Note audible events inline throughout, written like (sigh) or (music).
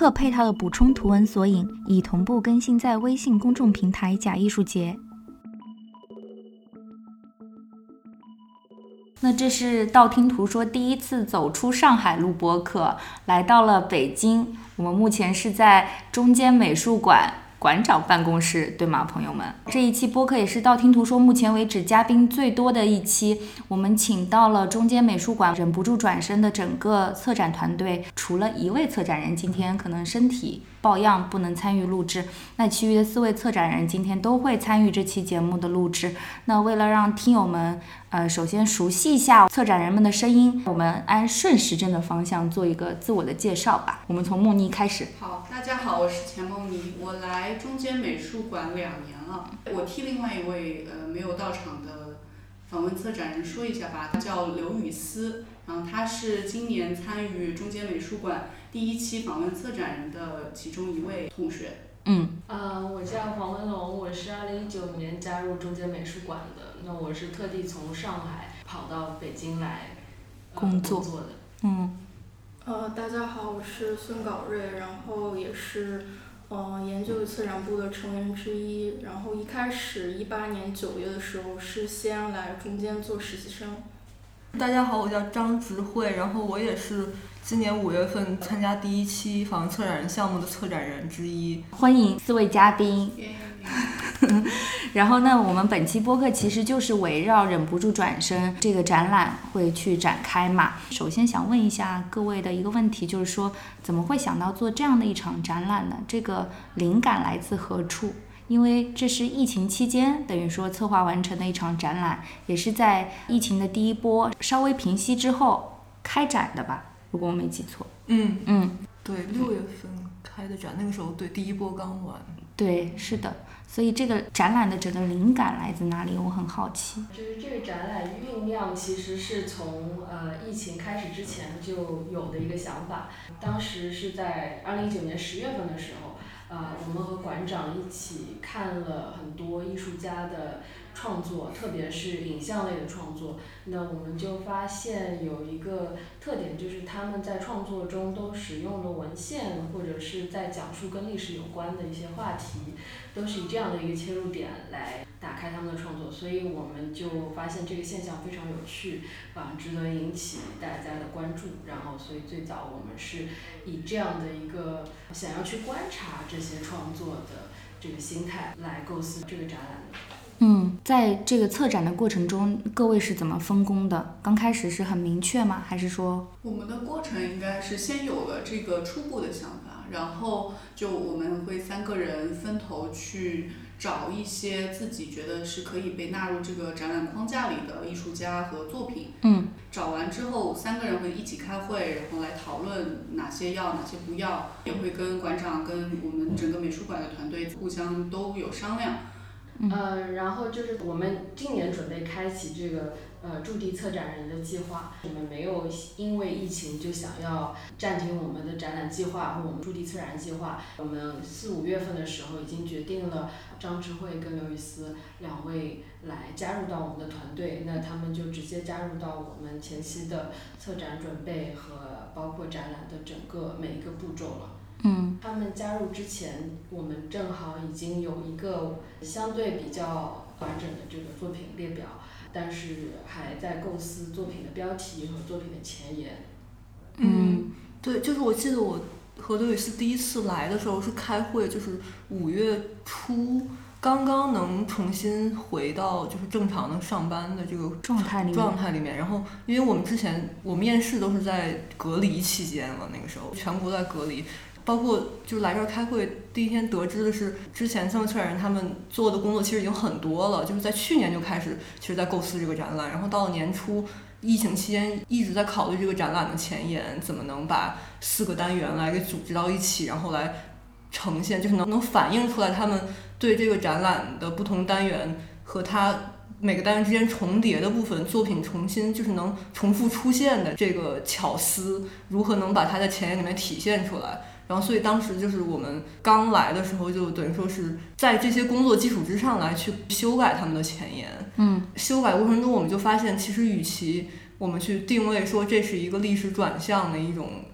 本期播客配套的补充图文索引已同步更新在微信公众平台“假艺术节”。那这是道听途说第一次走出上海录播客，来到了北京。我们目前是在中间美术馆。馆长办公室，对吗，朋友们？这一期播客也是道听途说目前为止嘉宾最多的一期。我们请到了中间美术馆忍不住转身的整个策展团队，除了一位策展人今天可能身体抱恙不能参与录制，那其余的四位策展人今天都会参与这期节目的录制。那为了让听友们呃首先熟悉一下策展人们的声音，我们按顺时针的方向做一个自我的介绍吧。我们从梦妮开始。好，大家好，我是钱梦妮，我来。中间美术馆两年了，我替另外一位呃没有到场的访问策展人说一下吧，他叫刘雨思，然后他是今年参与中间美术馆第一期访问策展人的其中一位同学。嗯。呃，我叫黄文龙，我是二零一九年加入中间美术馆的，那我是特地从上海跑到北京来工作的。嗯。呃，大家好，我是孙稿瑞，然后也是。嗯，研究策展部的成员之一。然后一开始一八年九月的时候是先来中间做实习生。大家好，我叫张植慧，然后我也是今年五月份参加第一期房策展人项目的策展人之一。欢迎四位嘉宾。(laughs) 然后呢，我们本期播客其实就是围绕忍不住转身这个展览会去展开嘛。首先想问一下各位的一个问题，就是说怎么会想到做这样的一场展览呢？这个灵感来自何处？因为这是疫情期间等于说策划完成的一场展览，也是在疫情的第一波稍微平息之后开展的吧？如果我没记错。嗯嗯，对，六月份开的展，那个时候对第一波刚完。对，是的。所以这个展览的整个灵感来自哪里？我很好奇。就是这个展览酝酿，其实是从呃疫情开始之前就有的一个想法。当时是在二零一九年十月份的时候，啊，我们和馆长一起看了很多艺术家的。创作，特别是影像类的创作，那我们就发现有一个特点，就是他们在创作中都使用了文献，或者是在讲述跟历史有关的一些话题，都是以这样的一个切入点来打开他们的创作，所以我们就发现这个现象非常有趣，啊，值得引起大家的关注。然后，所以最早我们是以这样的一个想要去观察这些创作的这个心态来构思这个展览的。嗯，在这个策展的过程中，各位是怎么分工的？刚开始是很明确吗？还是说？我们的过程应该是先有了这个初步的想法，然后就我们会三个人分头去找一些自己觉得是可以被纳入这个展览框架里的艺术家和作品。嗯。找完之后，三个人会一起开会，然后来讨论哪些要，哪些不要，也会跟馆长、跟我们整个美术馆的团队互相都有商量。呃，然后就是我们今年准备开启这个呃驻地策展人的计划，我们没有因为疫情就想要暂停我们的展览计划和我们驻地策展计划。我们四五月份的时候已经决定了张智慧跟刘雨思两位来加入到我们的团队，那他们就直接加入到我们前期的策展准备和包括展览的整个每一个步骤了。嗯，他们加入之前，我们正好已经有一个相对比较完整的这个作品列表，但是还在构思作品的标题和作品的前言。嗯，对，就是我记得我和刘雨思第一次来的时候是开会，就是五月初，刚刚能重新回到就是正常的上班的这个状态里状态里面。然后，因为我们之前我面试都是在隔离期间了，那个时候全国在隔离。包括就是来这儿开会第一天得知的是，之前三位策展人他们做的工作其实已经很多了，就是在去年就开始，其实在构思这个展览，然后到了年初，疫情期间一直在考虑这个展览的前沿，怎么能把四个单元来给组织到一起，然后来呈现，就是能能反映出来他们对这个展览的不同单元和它。每个单元之间重叠的部分，作品重新就是能重复出现的这个巧思，如何能把它在前言里面体现出来？然后，所以当时就是我们刚来的时候，就等于说是在这些工作基础之上来去修改他们的前言。嗯，修改过程中，我们就发现，其实与其我们去定位说这是一个历史转向的一种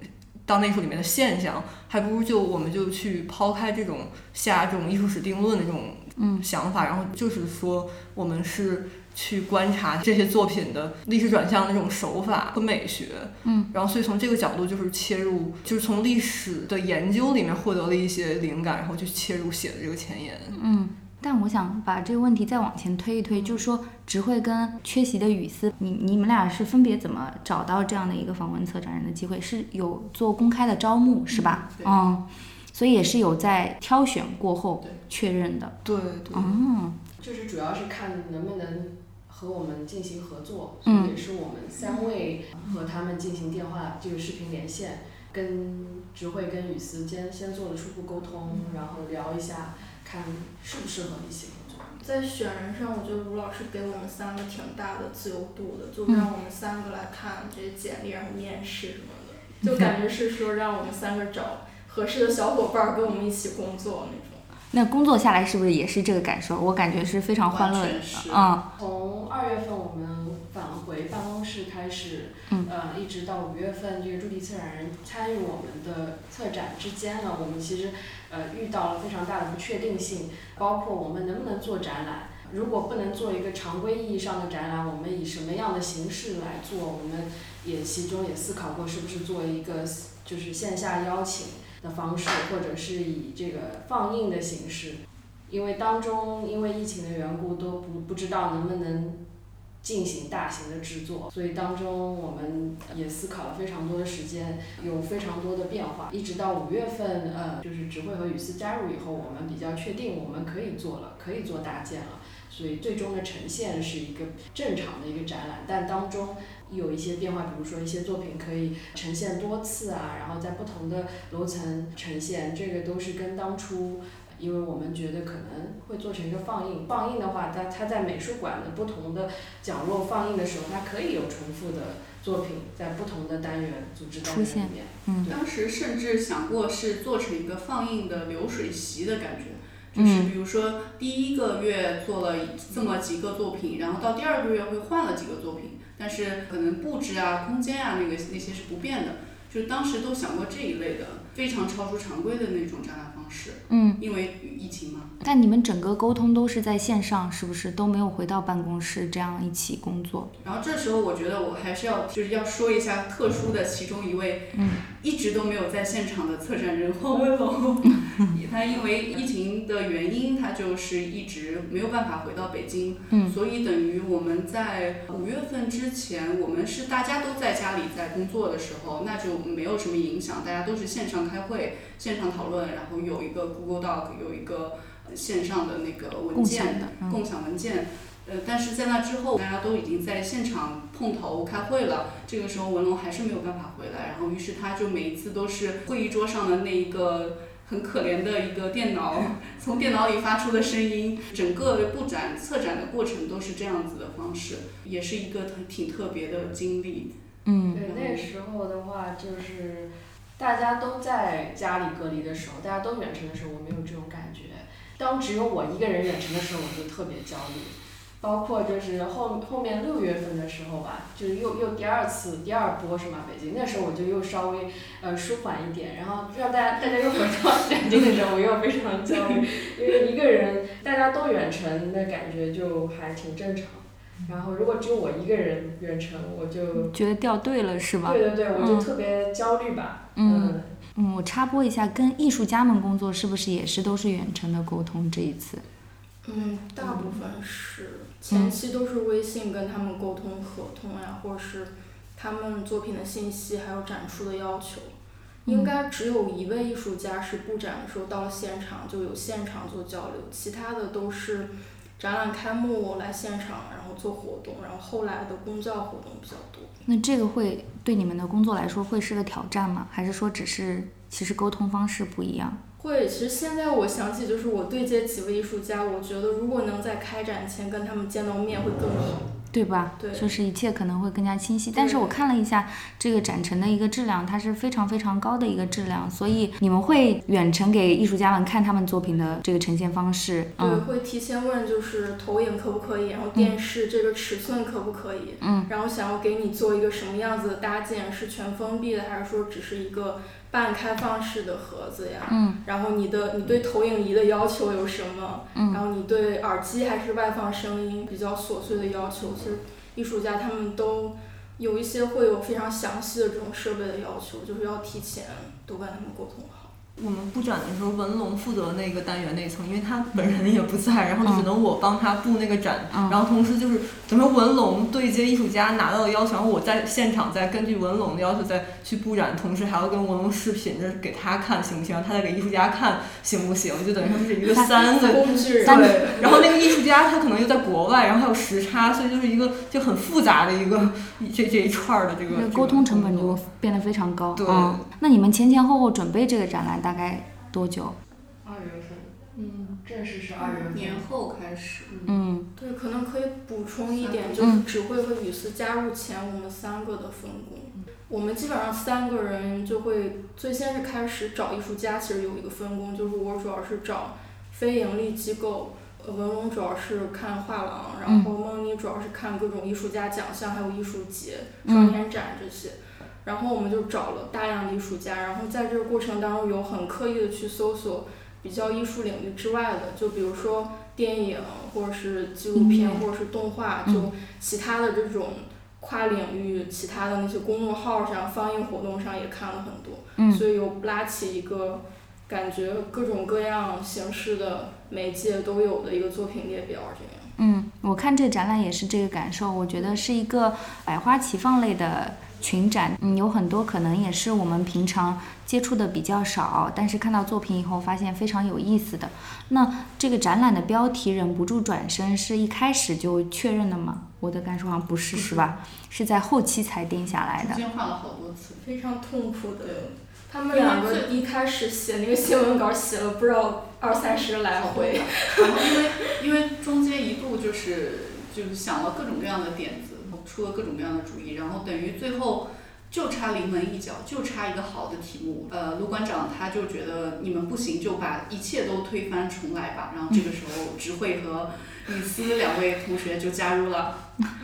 当代艺术里面的现象，还不如就我们就去抛开这种下这种艺术史定论的这种。嗯，想法，然后就是说，我们是去观察这些作品的历史转向的那种手法和美学，嗯，然后所以从这个角度就是切入，就是从历史的研究里面获得了一些灵感，然后去切入写的这个前言。嗯，但我想把这个问题再往前推一推，就是说，直慧跟缺席的雨思，你你们俩是分别怎么找到这样的一个访问策展人的机会？是有做公开的招募是吧？嗯。所以也是有在挑选过后确认的。对对。嗯。就是主要是看能不能和我们进行合作，所以也是我们三位和他们进行电话就是视频连线，跟直慧跟雨思先先做了初步沟通，然后聊一下，看适不适合一起工作。在选人上，我觉得吴老师给我们三个挺大的自由度的，就让我们三个来看这些简历，然后面试什么的，就感觉是说让我们三个找。合适的小伙伴跟我们一起工作那种，那工作下来是不是也是这个感受？我感觉是非常欢乐的。嗯，从二月份我们返回办公室开始，呃，一直到五月份这个驻地策展人参与我们的策展之间呢，我们其实呃遇到了非常大的不确定性，包括我们能不能做展览。如果不能做一个常规意义上的展览，我们以什么样的形式来做？我们也其中也思考过，是不是做一个就是线下邀请。的方式，或者是以这个放映的形式，因为当中因为疫情的缘故，都不不知道能不能进行大型的制作，所以当中我们也思考了非常多的时间，有非常多的变化，一直到五月份，呃，就是指挥和雨丝加入以后，我们比较确定我们可以做了，可以做搭建了，所以最终的呈现是一个正常的一个展览，但当中。有一些变化，比如说一些作品可以呈现多次啊，然后在不同的楼层呈现，这个都是跟当初，因为我们觉得可能会做成一个放映，放映的话，它它在美术馆的不同的角落放映的时候，它可以有重复的作品在不同的单元组织单元里面。嗯，当时甚至想过是做成一个放映的流水席的感觉。就是比如说，第一个月做了这么几个作品，然后到第二个月会换了几个作品，但是可能布置啊、空间啊那个那些是不变的。就是当时都想过这一类的，非常超出常规的那种展览方式。嗯，因为疫情嘛。但你们整个沟通都是在线上，是不是都没有回到办公室这样一起工作？然后这时候我觉得我还是要就是要说一下特殊的其中一位，嗯，一直都没有在现场的策展人黄文龙，(laughs) 他因为疫情的原因，他就是一直没有办法回到北京，嗯，所以等于我们在五月份之前，我们是大家都在家里在工作的时候，那就没有什么影响，大家都是线上开会、线上讨论，然后有一个 Google Doc，有一个。线上的那个文件，共享文件，呃，但是在那之后，大家都已经在现场碰头开会了。这个时候文龙还是没有办法回来，然后于是他就每一次都是会议桌上的那一个很可怜的一个电脑，从电脑里发出的声音，整个布展策展的过程都是这样子的方式，也是一个挺特别的经历。嗯，对，那时候的话就是大家都在家里隔离的时候，大家都远程的时候，我没有这种感觉。当只有我一个人远程的时候，我就特别焦虑，包括就是后后面六月份的时候吧，就是又又第二次第二波是吗？北京那时候我就又稍微呃舒缓一点，然后让大家大家又回到北京的时候，我又非常焦虑，因为一个人大家都远程的感觉就还挺正常，然后如果只有我一个人远程，我就觉得掉队了是吧？对对对，我就特别焦虑吧，嗯。嗯，我插播一下，跟艺术家们工作是不是也是都是远程的沟通？这一次，嗯，大部分是前期都是微信跟他们沟通合同呀，或者是他们作品的信息还有展出的要求，应该只有一位艺术家是布展的时候到了现场就有现场做交流，其他的都是展览开幕来现场，然后做活动，然后后来的公教活动比较多。那这个会对你们的工作来说会是个挑战吗？还是说只是其实沟通方式不一样？会，其实现在我想起就是我对接几位艺术家，我觉得如果能在开展前跟他们见到面会更好。对吧？对。就是一切可能会更加清晰。但是我看了一下这个展陈的一个质量，它是非常非常高的一个质量，所以你们会远程给艺术家们看他们作品的这个呈现方式，对，嗯。会提前问就是投影可不可以，然后电视这个尺寸可不可以，嗯。然后想要给你做一个什么样子的搭建，是全封闭的，还是说只是一个半开放式的盒子呀？嗯然后你的你对投影仪的要求有什么？然嗯后你对耳机还是外放声音比较琐碎的要求，其实艺术家他们都有一些会有非常详细的这种设备的要求，就是要提前都跟他们沟通好。我们布展的时候，文龙负责那个单元那一层，因为他本人也不在，然后只能我帮他布那个展，嗯。然后同时就是整个文龙对接艺术家拿到的要求，然后我在现场再根据文龙的要求再去布展，同时还要跟文龙视频着给他看行不行，他再给艺术家看行不行，就等于说是一个三个工具。人，对，然后那个艺术家他可能又在国外，然后还有时差，所以就是一个就很复杂的一个这这一串儿的这个沟通成本就变得非常高。对。嗯，那你们前前后后准备这个展览大概多久？二月份，嗯，正式是二月份。年后开始，嗯对，可能可以补充一点，嗯就是指挥和雨丝加入前，我们三个的分工。我们基本上三个人就会最先是开始找艺术家，其实有一个分工，就是我主要是找非盈利机构，呃，文龙主要是看画廊，然后梦妮主要是看各种艺术家奖项，还有艺术节、双年展这些。然后我们就找了大量的艺术家，然后在这个过程当中有很刻意的去搜索比较艺术领域之外的，就比如说电影或者是纪录片或者是动画，嗯。就其他的这种跨领域，其他的那些公众号上、放映活动上也看了很多，嗯。所以有拉起一个感觉各种各样形式的媒介都有的一个作品列表，这样。嗯，我看这展览也是这个感受，我觉得是一个百花齐放类的群展，嗯，有很多可能也是我们平常接触的比较少，但是看到作品以后发现非常有意思的。那这个展览的标题“忍不住转身”是一开始就确认的吗？我的感受好像不是，是吧？是在后期才定下来的。中间换了好多次。非常痛苦的。他们两个一开始写那个新闻稿写了不知道二三十来回，然后因为因为中间一度就是就是想了各种各样的点子，出了各种各样的主意，然后等于最后就差临门一脚，就差一个好的题目。呃，卢馆长他就觉得你们不行，就把一切都推翻重来吧。然后这个时候，智慧和雨思两位同学就加入了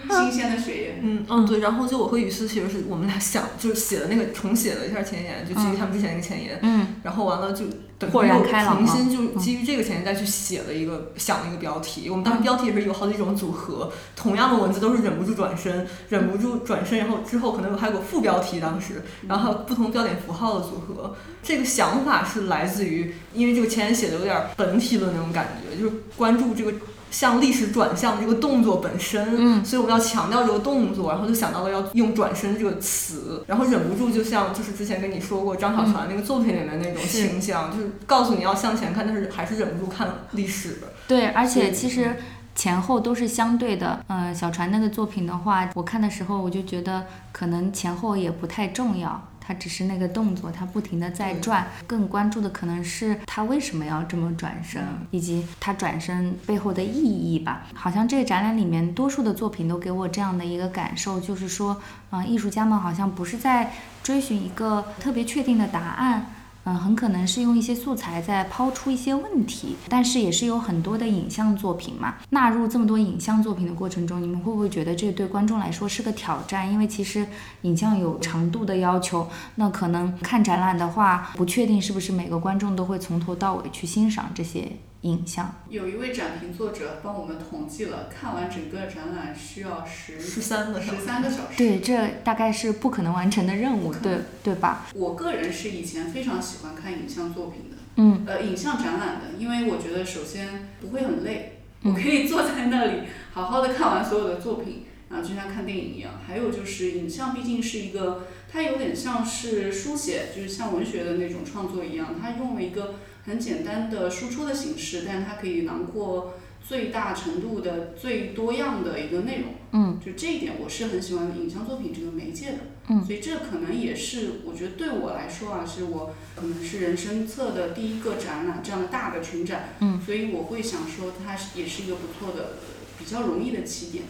新鲜的血液。嗯嗯对，然后就我和雨思其实是我们俩想就是写的那个重写了一下前言，就基于他们之前那个前言，嗯然后完了就豁然又开朗了重新就基于这个前言再去写了一个想了一个标题。我们当时标题也是有好几种组合，同样的文字都是忍不住转身，忍不住转身，然后之后可能有还有个副标题当时，然后还有不同标点符号的组合。这个想法是来自于，因为这个前言写的有点本体论那种感觉，就是关注这个。向历史转向这个动作本身，嗯所以我们要强调这个动作，然后就想到了要用转身这个词，然后忍不住就像就是之前跟你说过张小船那个作品里面那种是倾向，就是告诉你要向前看，但是还是忍不住看历史。对，而且其实前后都是相对的。呃，小船那个作品的话，我看的时候我就觉得可能前后也不太重要。它只是那个动作，它不停的在转，更关注的可能是他为什么要这么转身，以及他转身背后的意义吧。好像这个展览里面多数的作品都给我这样的一个感受，就是说，嗯、艺术家们好像不是在追寻一个特别确定的答案，嗯，很可能是用一些素材在抛出一些问题，但是也是有很多的影像作品嘛。纳入这么多影像作品的过程中，你们会不会觉得这对观众来说是个挑战？因为其实影像有长度的要求，那可能看展览的话，不确定是不是每个观众都会从头到尾去欣赏这些影像。有一位展评作者帮我们统计了，看完整个展览需要十十三个小十时，三个小时。对，这大概是不可能完成的任务，对对吧？我个人是以前非常喜欢看影像作品的，嗯呃，影像展览的，因为我觉得首先不会很累，嗯我可以坐在那里好好的看完所有的作品，啊，就像看电影一样。还有就是影像毕竟是一个，它有点像是书写，就是像文学的那种创作一样，它用了一个很简单的输出的形式，但它可以囊括最大程度的最多样的一个内容。嗯，就这一点我是很喜欢影像作品这个媒介的。嗯，所以这可能也是我觉得对我来说啊，是我可能是人生册的第一个展览，这样的大的群展。嗯，所以我会想说，它是也是一个不错的、比较容易的起点。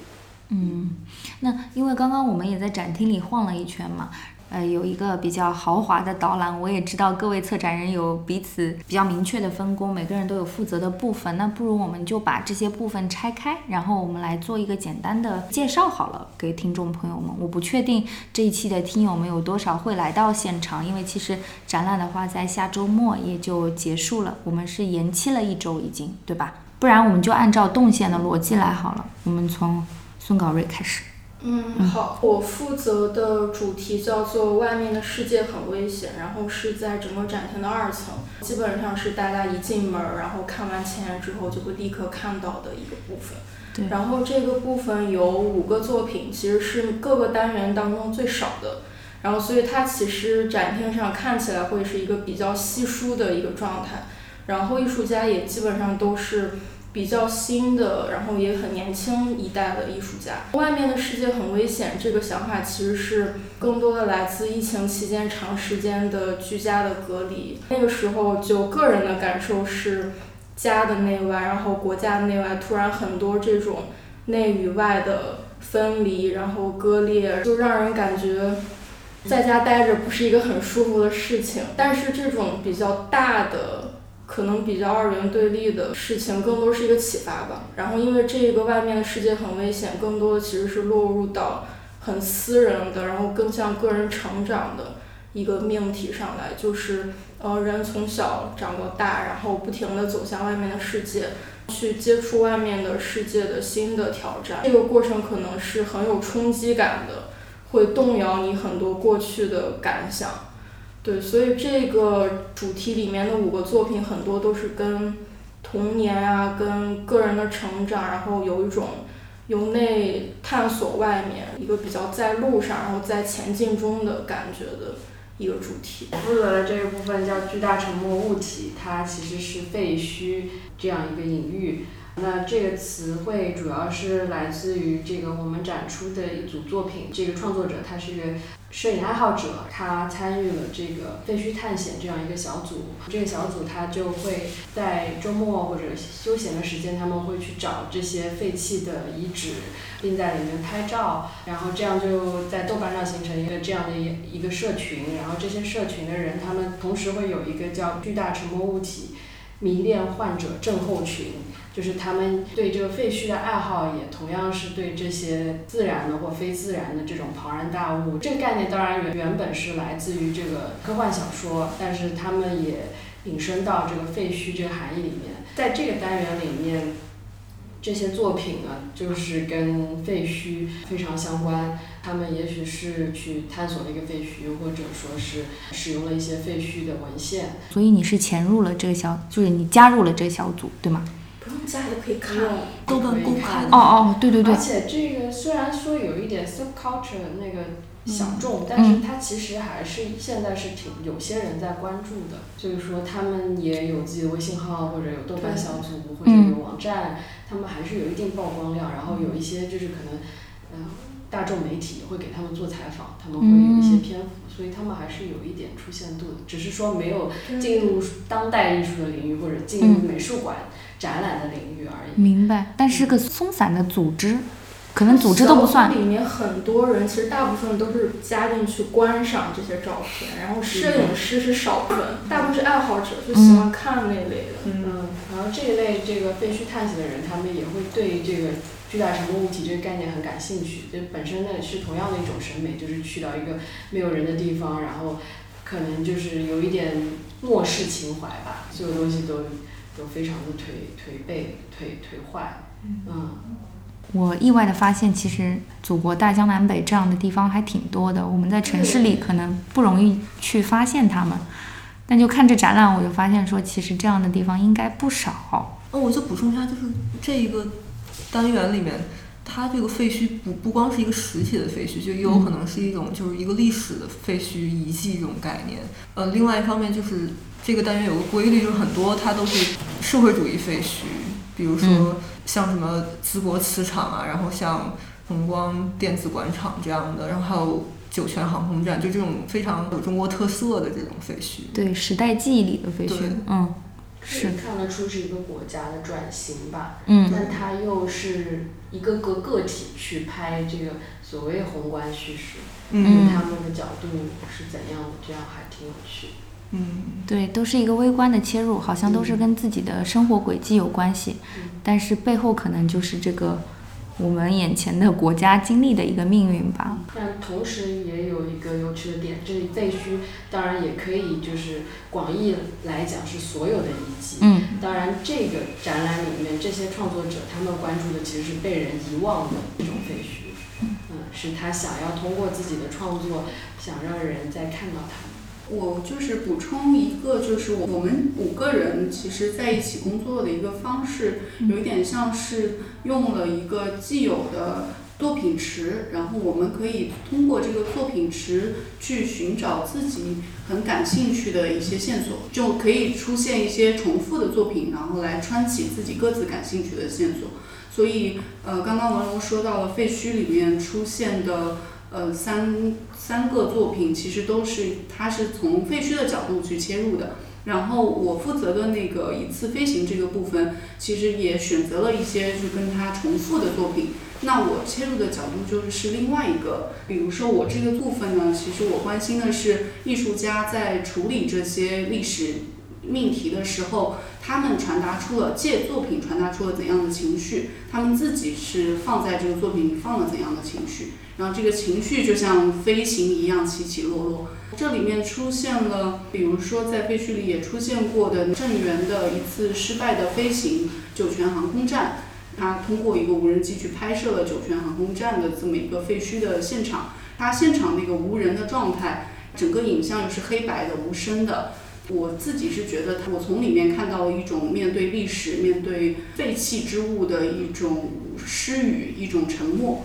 嗯，那因为刚刚我们也在展厅里晃了一圈嘛，呃，有一个比较豪华的导览，我也知道各位策展人有彼此比较明确的分工，每个人都有负责的部分。那不如我们就把这些部分拆开，然后我们来做一个简单的介绍好了，给听众朋友们。我不确定这一期的听友们有多少会来到现场，因为其实展览的话在下周末也就结束了，我们是延期了一周已经，对吧？不然我们就按照动线的逻辑来好了，我们从。孙稿瑞开始。嗯，好，我负责的主题叫做“外面的世界很危险”，然后是在整个展厅的二层，基本上是大家一进门，然后看完前言之后就会立刻看到的一个部分。对。然后这个部分有五个作品，其实是各个单元当中最少的，然后所以它其实展厅上看起来会是一个比较稀疏的一个状态，然后艺术家也基本上都是。比较新的，然后也很年轻一代的艺术家。外面的世界很危险，这个想法其实是更多的来自疫情期间长时间的居家的隔离。那个时候就个人的感受是，家的内外，然后国家的内外，突然很多这种内与外的分离，然后割裂，就让人感觉在家待着不是一个很舒服的事情。但是这种比较大的。可能比较二元对立的事情，更多是一个启发吧。然后，因为这个外面的世界很危险，更多的其实是落入到很私人的，然后更像个人成长的一个命题上来。就是呃，人从小长到大，然后不停的走向外面的世界，去接触外面的世界的新的挑战。这个过程可能是很有冲击感的，会动摇你很多过去的感想。对，所以这个主题里面的五个作品很多都是跟童年啊，跟个人的成长，然后有一种由内探索外面，一个比较在路上，然后在前进中的感觉的一个主题。负责的这个部分叫巨大沉默物体，它其实是废墟这样一个隐喻。那这个词汇主要是来自于这个我们展出的一组作品，这个创作者他是摄影爱好者，他参与了这个废墟探险这样一个小组。这个小组他就会在周末或者休闲的时间，他们会去找这些废弃的遗址，并在里面拍照，然后这样就在豆瓣上形成一个这样的一一个社群。然后这些社群的人，他们同时会有一个叫巨大沉默物体迷恋患者症候群。就是他们对这个废墟的爱好，也同样是对这些自然的或非自然的这种庞然大物。这个概念当然原原本是来自于这个科幻小说，但是他们也引申到这个废墟这个含义里面。在这个单元里面，这些作品呢，就是跟废墟非常相关。他们也许是去探索了一个废墟，或者说是使用了一些废墟的文献。所以你是潜入了这个小，就是你加入了这个小组，对吗？不用加都可以看，豆瓣公开的。哦哦，对对对。而且这个虽然说有一点 subculture 那个小众，但是它其实还是现在是挺有些人在关注的。就是说他们也有自己的微信号，或者有豆瓣小组，或者有网站，他们还是有一定曝光量。然后有一些就是可能，嗯，大众媒体会给他们做采访，他们会有一些篇幅，所以他们还是有一点出现度的。只是说没有进入当代艺术的领域，或者进入美术馆。展览的领域而已。明白，但是个松散的组织，可能组织都不算。里面很多人，其实大部分都是加进去观赏这些照片，然后摄影师是少部分，大部分是爱好者，就喜欢看那类的。嗯，然后这一类这个废墟探险的人，他们也会对这个巨大沉默物体这个概念很感兴趣。就本身呢是同样的一种审美，就是去到一个没有人的地方，然后可能就是有一点末世情怀吧，所有东西都。都非常的颓颓废、颓颓坏，嗯，我意外的发现，其实祖国大江南北这样的地方还挺多的。我们在城市里可能不容易去发现它们，但就看这展览，我就发现说，其实这样的地方应该不少。哦，我就补充一下，就是这一个单元里面，它这个废墟不不光是一个实体的废墟，就也有可能是一种就是一个历史的废墟遗迹这种概念。呃，另外一方面就是这个单元有个规律，就是很多它都是社会主义废墟，比如说像什么淄博磁场啊，然后像红光电子广场这样的，然后还有酒泉航空站，就这种非常有中国特色的这种废墟。对，时代记忆里的废墟，嗯，是，看得出是一个国家的转型吧，嗯。但它又是一个个个体去拍这个所谓宏观叙事，嗯。他们的角度是怎样的，这样还挺有趣。嗯，对，都是一个微观的切入，好像都是跟自己的生活轨迹有关系，但是背后可能就是这个我们眼前的国家经历的一个命运吧。但同时也有一个有趣的点，这里废墟当然也可以就是广义来讲是所有的遗迹。嗯当然，这个展览里面这些创作者他们关注的其实是被人遗忘的一种废墟，嗯，是他想要通过自己的创作想让人再看到他们。我就是补充一个，就是我们五个人其实在一起工作的一个方式，有一点像是用了一个既有的作品池，然后我们可以通过这个作品池去寻找自己很感兴趣的一些线索，就可以出现一些重复的作品，然后来穿起自己各自感兴趣的线索。所以，呃，刚刚文龙说到了废墟里面出现的。呃，三三个作品其实都是它是从废墟的角度去切入的。然后我负责的那个一次飞行这个部分，其实也选择了一些就跟它重复的作品。那我切入的角度就是是另外一个，比如说我这个部分呢，其实我关心的是艺术家在处理这些历史命题的时候，他们传达出了借作品传达出了怎样的情绪，他们自己是放在这个作品里放了怎样的情绪。然后这个情绪就像飞行一样起起落落。这里面出现了，比如说在废墟里也出现过的郑源的一次失败的飞行——酒泉航空站。他通过一个无人机去拍摄了酒泉航空站的这么一个废墟的现场。他现场那个无人的状态，整个影像又是黑白的、无声的。我自己是觉得，我从里面看到了一种面对历史、面对废弃之物的一种失语、一种沉默。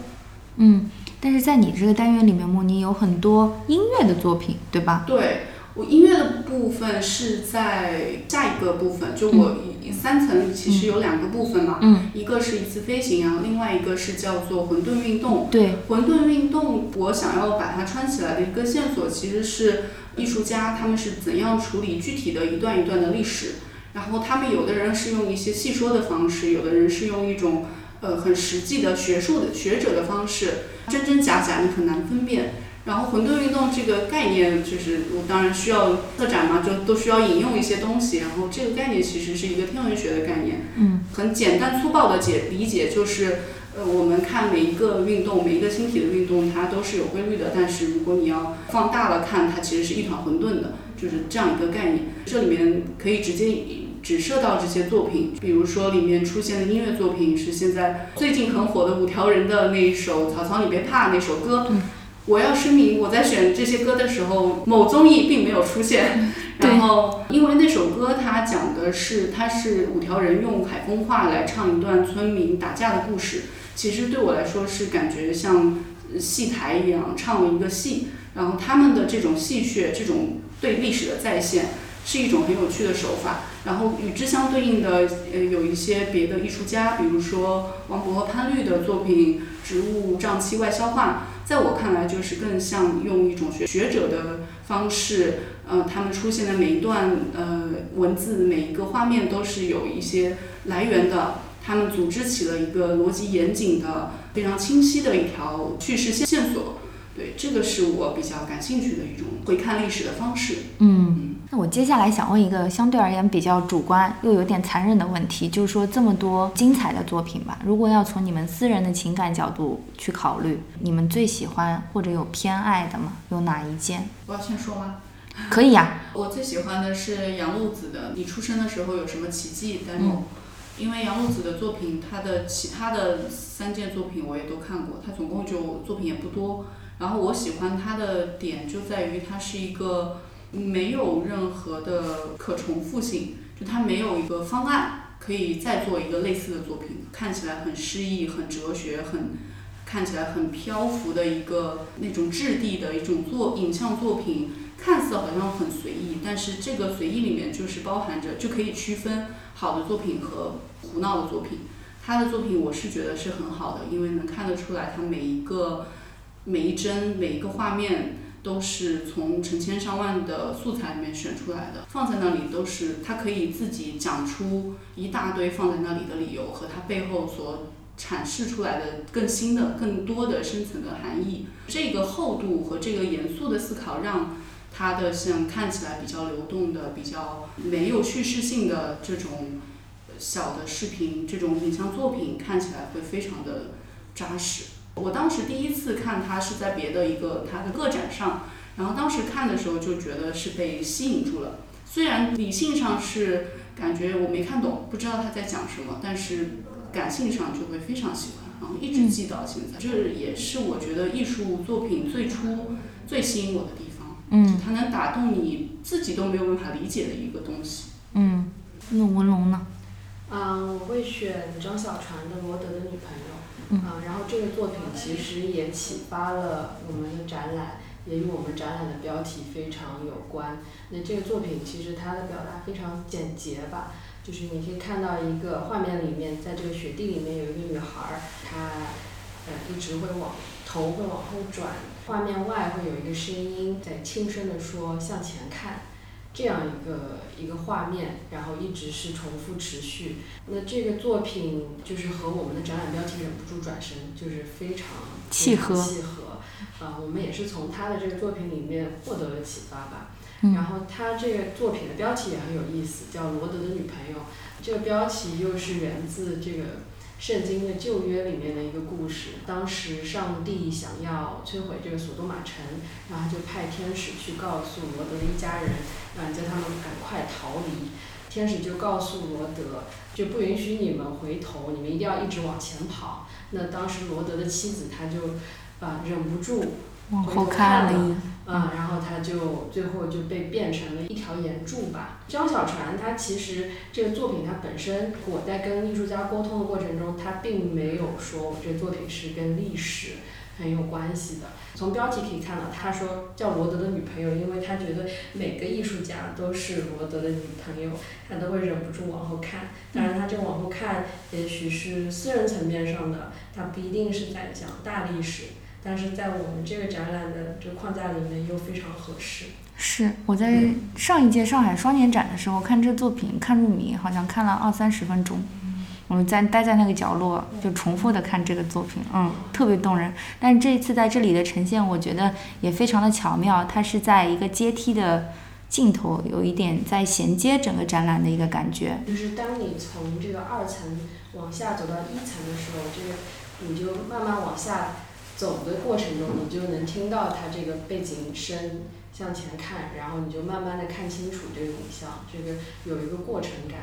嗯，但是在你这个单元里面，莫妮有很多音乐的作品，对吧？对我音乐的部分是在下一个部分，就我三层其实有两个部分嘛，嗯，一个是一次飞行然后，另外一个是叫做混沌运动。对，混沌运动，我想要把它穿起来的一个线索，其实是艺术家他们是怎样处理具体的一段一段的历史。然后他们有的人是用一些细说的方式，有的人是用一种呃很实际的学术的学者的方式，真真假假你很难分辨。然后混沌运动这个概念，就是我当然需要策展嘛，就都需要引用一些东西。然后这个概念其实是一个天文学的概念，嗯，很简单粗暴的解理解就是，呃，我们看每一个运动，每一个星体的运动，它都是有规律的。但是如果你要放大了看，它其实是一团混沌的，就是这样一个概念。这里面可以直接指涉到这些作品，比如说里面出现的音乐作品是现在最近很火的五条人的那一首《草草你别怕》那首歌。我要声明，我在选这些歌的时候，某综艺并没有出现。然后，因为那首歌它讲的是，它是五条人用海风话来唱一段村民打架的故事。其实对我来说是感觉像戏台一样唱了一个戏。然后他们的这种戏谑，这种对历史的再现，是一种很有趣的手法。然后与之相对应的，呃，有一些别的艺术家，比如说王勃和潘律的作品《植物胀气外消化》。在我看来，就是更像用一种学学者的方式，呃，他们出现的每一段呃文字、每一个画面都是有一些来源的，他们组织起了一个逻辑严谨的、非常清晰的一条叙事线线索。对，这个是我比较感兴趣的一种回看历史的方式。嗯，那我接下来想问一个相对而言比较主观又有点残忍的问题，就是说这么多精彩的作品吧，如果要从你们私人的情感角度去考虑，你们最喜欢或者有偏爱的吗？有哪一件？我要先说吗？可以呀、我最喜欢的是杨露子的《你出生的时候有什么奇迹》demo，、因为杨露子的作品，她的其他的三件作品我也都看过，她总共就作品也不多。然后我喜欢她的点就在于她是一个没有任何的可重复性，就它没有一个方案可以再做一个类似的作品，看起来很诗意、很哲学、很看起来很漂浮的一个那种质地的一种作影像作品，看似好像很随意，但是这个随意里面就是包含着就可以区分好的作品和胡闹的作品。他的作品我是觉得是很好的，因为能看得出来他每一个每一帧每一个画面都是从成千上万的素材里面选出来的，放在那里都是他可以自己讲出一大堆放在那里的理由和他背后所阐释出来的更新的更多的深层的含义。这个厚度和这个严肃的思考让他的像看起来比较流动的、比较没有叙事性的这种。小的视频这种影像作品看起来会非常的扎实。我当时第一次看他是在别的一个他的个展上，然后当时看的时候就觉得是被吸引住了。虽然理性上是感觉我没看懂，不知道他在讲什么，但是感性上就会非常喜欢，然后一直记到现在。这也是我觉得艺术作品最初最吸引我的地方。嗯，它能打动你自己都没有办法理解的一个东西。嗯，那文龙呢？嗯，我会选张小船的《罗德的女朋友》。嗯，然后这个作品其实也启发了我们的展览，也与我们展览的标题非常有关。那这个作品其实它的表达非常简洁吧，就是你可以看到一个画面里面，在这个雪地里面有一个女孩儿，她呃一直会往头会往后转，画面外会有一个声音在轻声的说向前看。这样一个一个画面，然后一直是重复持续。那这个作品就是和我们的展览标题“忍不住转身”就是非常契合。契合。啊，我们也是从他的这个作品里面获得了启发吧。然后他这个作品的标题也很有意思，叫《罗德的女朋友》。这个标题又是源自这个。圣经的旧约里面的一个故事，当时上帝想要摧毁这个索多玛城，然后就派天使去告诉罗德的一家人，啊，叫他们赶快逃离。天使就告诉罗德，就不允许你们回头，你们一定要一直往前跑。那当时罗德的妻子，她就啊忍不住。往后看了，嗯，然后他就最后就被变成了一条岩柱吧。张小船他其实这个作品他本身，我在跟艺术家沟通的过程中，他并没有说我这个作品是跟历史很有关系的。从标题可以看到，他说叫罗德的女朋友，因为他觉得每个艺术家都是罗德的女朋友，他都会忍不住往后看。当然，他这往后看，也许是私人层面上的，他不一定是在讲大历史。但是在我们这个展览的这个框架里面又非常合适。是我在上一届上海双年展的时候看这作品看入迷，好像看了二三十分钟。我们在待在那个角落就重复的看这个作品，嗯，特别动人。但是这一次在这里的呈现，我觉得也非常的巧妙。它是在一个阶梯的尽头，有一点在衔接整个展览的一个感觉。就是当你从这个二层往下走到一层的时候，这个你就慢慢往下。走的过程中，你就能听到它这个背景声向前看，然后你就慢慢的看清楚这个影像，这个有一个过程感。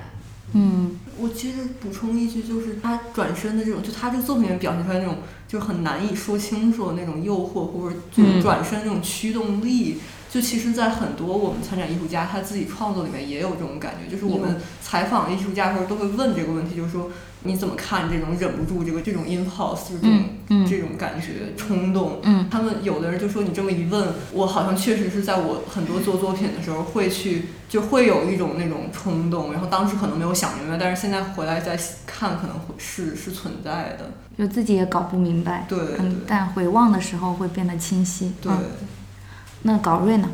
嗯，我其实补充一句，就是他转身的这种，就他这个作品里面表现出来那种，就很难以说清楚的那种诱惑，或者就转身那种驱动力，就其实，在很多我们参展艺术家他自己创作里面也有这种感觉，就是我们采访艺术家的时候都会问这个问题，就是说。你怎么看这种忍不住这个这种 impulse 这种这种感觉冲动？他们有的人就说你这么一问，我好像确实是在我很多做作品的时候会去就会有一种那种冲动，然后当时可能没有想明白，但是现在回来再看可能会是是存在的，就自己也搞不明白。对，但回望的时候会变得清晰。对，那搞瑞呢？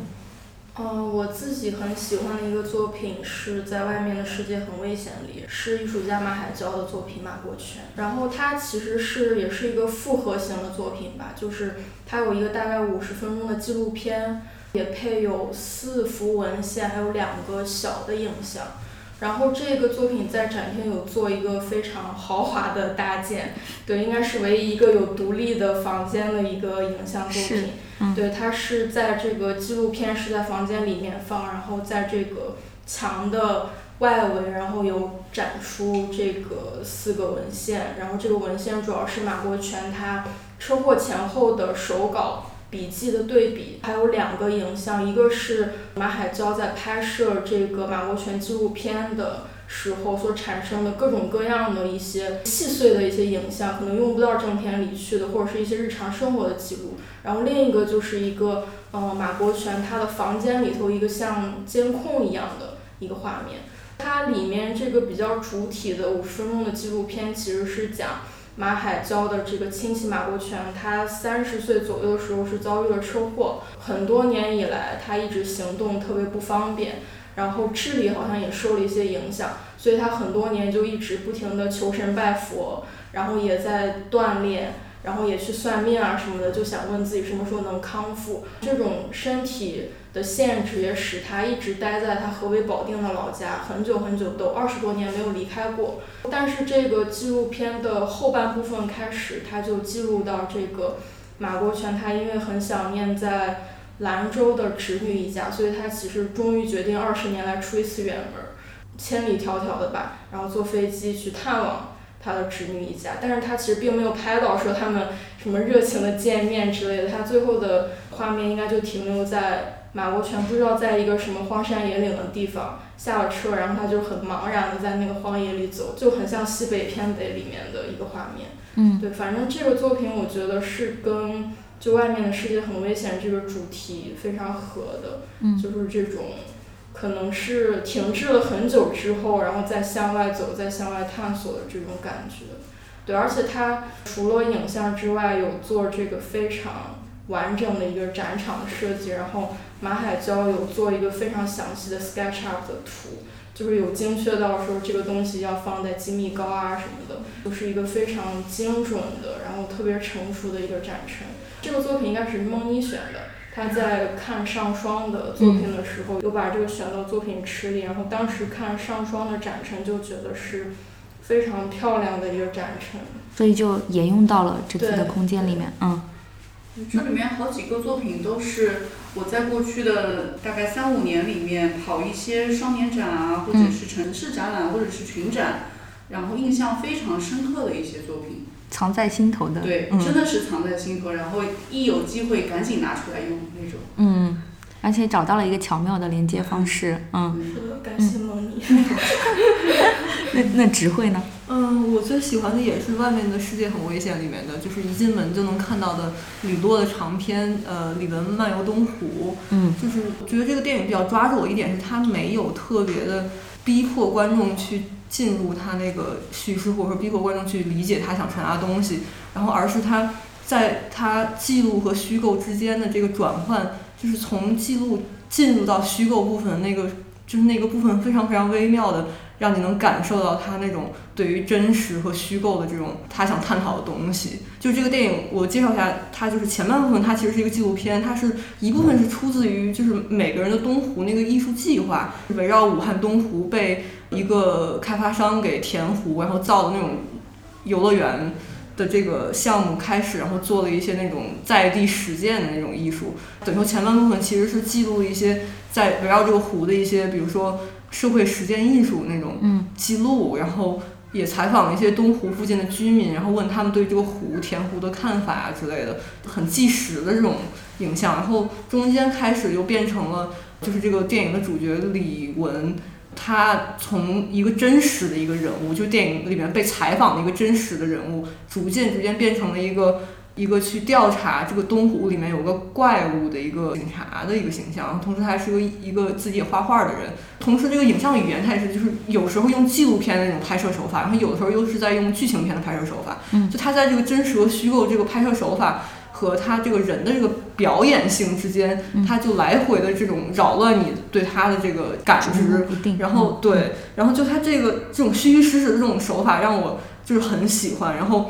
嗯，我自己很喜欢的一个作品是在外面的世界很危险里，是艺术家马海娇的作品《马国权》。然后它其实是也是一个复合型的作品吧，就是它有一个大概五十分钟的纪录片，也配有四幅文献，还有两个小的影像。然后这个作品在展厅有做一个非常豪华的搭建，对，应该是唯一一个有独立的房间的一个影像作品。对，它是在这个纪录片是在房间里面放，然后在这个墙的外围，然后有展出这个四个文献，然后这个文献主要是马国权他车祸前后的手稿笔记的对比，还有两个影像，一个是马海娇在拍摄这个马国权纪录片的时候所产生的各种各样的一些细碎的一些影像，可能用不到正片里去的，或者是一些日常生活的记录。然后另一个就是一个，嗯，马国权他的房间里头一个像监控一样的一个画面。它里面这个比较主体的五十分钟的纪录片，其实是讲马海娇的这个亲戚马国权，他三十岁左右的时候是遭遇了车祸，很多年以来他一直行动特别不方便，然后智力好像也受了一些影响，所以他很多年就一直不停的求神拜佛，然后也在锻炼。然后也去算命啊什么的，就想问自己什么时候能康复。这种身体的限制也使他一直待在他河北保定的老家，很久很久都二十多年没有离开过。但是这个纪录片的后半部分开始，他就记录到这个马国权，他因为很想念在兰州的侄女一家，所以他其实终于决定二十年来出一次远门，千里迢迢的吧，然后坐飞机去探望。他的侄女一家，但是他其实并没有拍到说他们什么热情的见面之类的，他最后的画面应该就停留在马国权不知道在一个什么荒山野岭的地方下了车，然后他就很茫然的在那个荒野里走，就很像西北偏北里面的一个画面。嗯，对，反正这个作品我觉得是跟就外面的世界很危险这个主题非常合的，就是这种。可能是停滞了很久之后，然后再向外走，再向外探索的这种感觉。对，而且它除了影像之外，有做这个非常完整的一个展场的设计。然后马海娇有做一个非常详细的 SketchUp 的图，就是有精确到说这个东西要放在几米高啊什么的，就是一个非常精准的，然后特别成熟的一个展陈。这个作品应该是蒙妮选的。他在看上双的作品的时候，有把这个选到作品池里，然后当时看上双的展陈，就觉得是非常漂亮的一个展陈，所以就沿用到了这次的空间里面。嗯，这里面好几个作品都是我在过去的大概三五年里面跑一些双年展啊，或者是城市展览，或者是群展，然后印象非常深刻的一些作品。藏在心头的，对，真的是藏在心头，然后一有机会赶紧拿出来用那种。嗯，而且找到了一个巧妙的连接方式。嗯，是的，感谢梦妮。(laughs) 那那直慧呢？嗯，我最喜欢的也是《外面的世界很危险》里面的，就是一进门就能看到的吕多的长篇，呃，李文漫游东湖。嗯，就是觉得这个电影比较抓住我一点是，它没有特别的逼迫观众去。进入他那个叙事，或者说逼迫观众去理解他想传达的东西，然后而是他在他记录和虚构之间的这个转换，就是从记录进入到虚构部分的那个，就是那个部分非常非常微妙的，让你能感受到他那种对于真实和虚构的这种他想探讨的东西。就这个电影，我介绍一下，它就是前半部分，它其实是一个纪录片，它是一部分是出自于就是每个人的东湖那个艺术计划，围绕武汉东湖被。一个开发商给填湖，然后造的那种游乐园的这个项目开始，然后做了一些那种在地实践的那种艺术。等于说前半部分其实是记录一些在围绕这个湖的一些，比如说社会实践艺术那种记录，然后也采访了一些东湖附近的居民，然后问他们对这个湖填湖的看法啊之类的，很纪实的这种影像。然后中间开始又变成了就是这个电影的主角李文。他从一个真实的一个人物，就电影里面被采访的一个真实的人物，逐渐逐渐变成了一个一个去调查这个东湖里面有个怪物的一个警察的一个形象。同时，他还是个一个自己也画画的人。同时，这个影像语言他也是就是有时候用纪录片的那种拍摄手法，然后有的时候又是在用剧情片的拍摄手法。嗯，就他在这个真实和虚构这个拍摄手法。和他这个人的这个表演性之间，他就来回的这种扰乱你对他的这个感知，然后对，然后就他这个这种虚虚实实的这种手法让我就是很喜欢，然后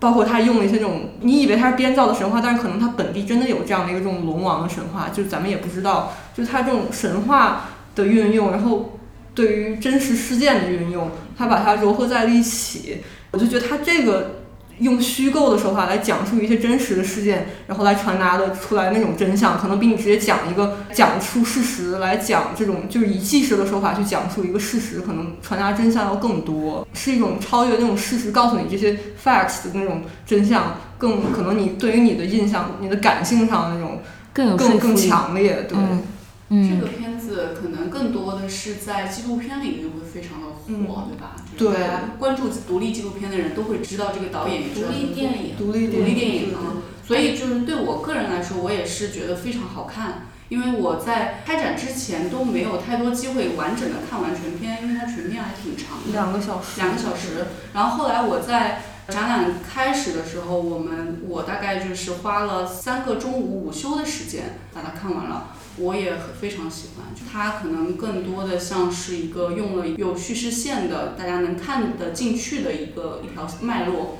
包括他用了一些这种你以为他是编造的神话，但是可能他本地真的有这样的一个这种龙王的神话，就咱们也不知道，就他这种神话的运用，然后对于真实事件的运用，他把它糅合在了一起，我就觉得他这个。用虚构的手法来讲述一些真实的事件，然后来传达的出来那种真相，可能比你直接讲一个讲述事实来讲这种就是以纪实的手法去讲述一个事实，可能传达真相要更多，是一种超越那种事实告诉你这些 facts 的那种真相，更可能你对于你的印象、你的感性上的那种更有更更强烈，对。嗯，这个片子可能更多的是在纪录片领域会非常的火，对吧？就是大家关注独立纪录片的人都会知道这个导演，独立电影，独立独立电影啊。所以就是对我个人来说，我也是觉得非常好看，因为我在开展之前都没有太多机会完整的看完全片，因为它全片还挺长的，两个小时，两个小时。然后后来我在展览开始的时候，我们我大概就是花了三个中午午休的时间把它看完了。我也非常喜欢，就它可能更多的像是一个用了有叙事线的，大家能看得进去的一个一条脉络，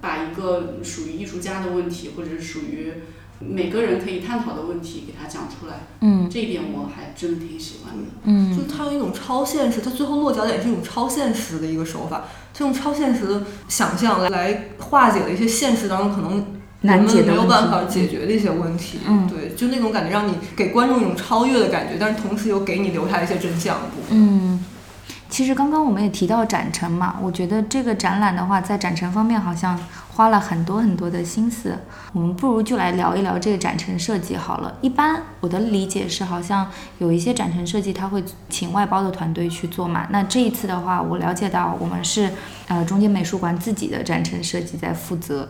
把一个属于艺术家的问题，或者是属于每个人可以探讨的问题给他讲出来。嗯，这一点我还真的挺喜欢的。嗯，就是它有一种超现实，他最后落脚点是一种超现实的一个手法，他用超现实的想象来来化解了一些现实当中可能。人们没有办法解决的一些问题，嗯，对，就那种感觉让你给观众一种超越的感觉，但是同时又给你留下一些真相。嗯，其实刚刚我们也提到展陈嘛，我觉得这个展览的话，在展陈方面好像花了很多很多的心思。我们不如就来聊一聊这个展陈设计好了。一般我的理解是，好像有一些展陈设计他会请外包的团队去做嘛。那这一次的话，我了解到我们是呃中间美术馆自己的展陈设计在负责。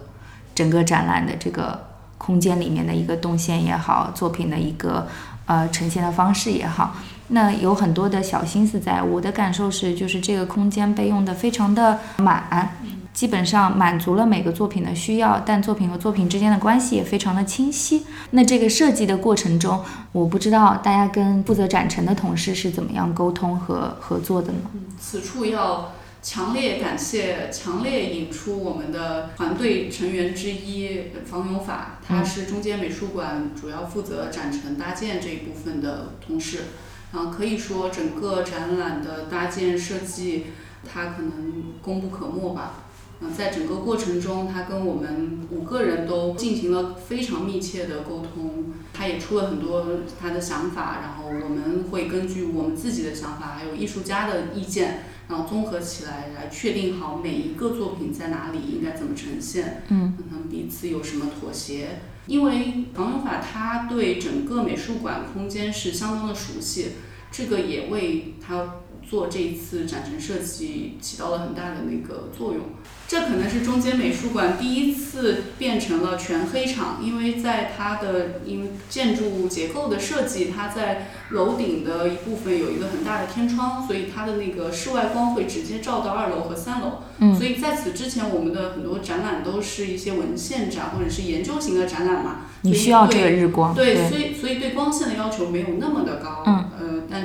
整个展览的这个空间里面的一个动线也好，作品的一个呃呈现的方式也好，那有很多的小心思在。我的感受是，就是这个空间被用的非常的满，基本上满足了每个作品的需要，但作品和作品之间的关系也非常的清晰。那这个设计的过程中，我不知道大家跟负责展陈的同事是怎么样沟通和合作的呢？此处要。强烈感谢，强烈引出我们的团队成员之一房永法，他是中间美术馆主要负责展陈搭建这一部分的同事。啊可以说整个展览的搭建设计，他可能功不可没吧。嗯，在整个过程中，他跟我们五个人都进行了非常密切的沟通，他也出了很多他的想法，然后我们会根据我们自己的想法，还有艺术家的意见。然后综合起来，来确定好每一个作品在哪里，应该怎么呈现，嗯，可能彼此有什么妥协。因为唐永法他对整个美术馆空间是相当的熟悉，这个也为他做这一次展陈设计起到了很大的那个作用。这可能是中间美术馆第一次变成了全黑场，因为在它的因为建筑结构的设计，它在楼顶的一部分有一个很大的天窗，所以它的那个室外光会直接照到二楼和三楼。嗯。所以在此之前，我们的很多展览都是一些文献展或者是研究型的展览嘛。你需要这个日光。对，所以所以对光线的要求没有那么的高。嗯。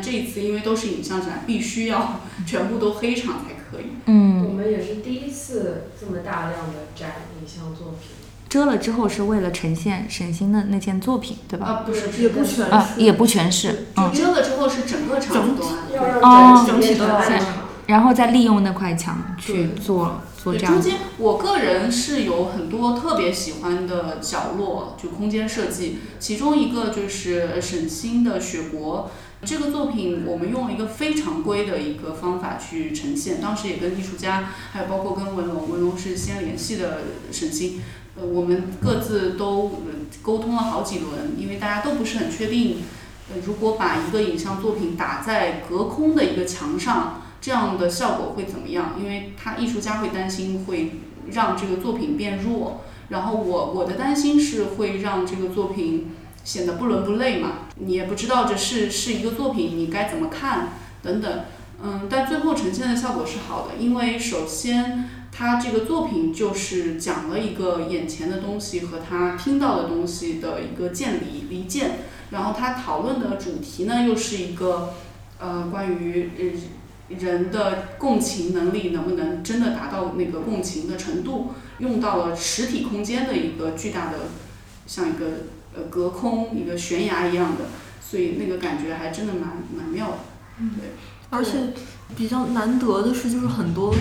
这一次因为都是影像展，必须要全部都黑场才可以。嗯。我们也是第一次这么大量的展影像作品。遮了之后是为了呈现沈星的那件作品，对吧？啊，不是，也不全是。啊，也不全是。就遮了之后是整个场都哦，整体都暗场然后再利用那块墙去做做这样。中间，我个人是有很多特别喜欢的角落，就空间设计。其中一个就是沈星的《雪国》这个作品，我们用了一个非常规的一个方法去呈现。当时也跟艺术家，还有包括跟文龙，文龙是先联系的沈星。呃，我们各自都沟通了好几轮，因为大家都不是很确定，呃，如果把一个影像作品打在隔空的一个墙上，这样的效果会怎么样？因为他艺术家会担心会让这个作品变弱，然后我我的担心是会让这个作品显得不伦不类嘛，你也不知道这是是一个作品，你该怎么看等等，嗯，但最后呈现的效果是好的，因为首先。他这个作品就是讲了一个眼前的东西和他听到的东西的一个渐离离间，然后他讨论的主题呢又是一个，呃，关于人的共情能力能不能真的达到那个共情的程度，用到了实体空间的一个巨大的，像一个呃隔空一个悬崖一样的，所以那个感觉还真的蛮蛮妙的，对，而且比较难得的是就是很多。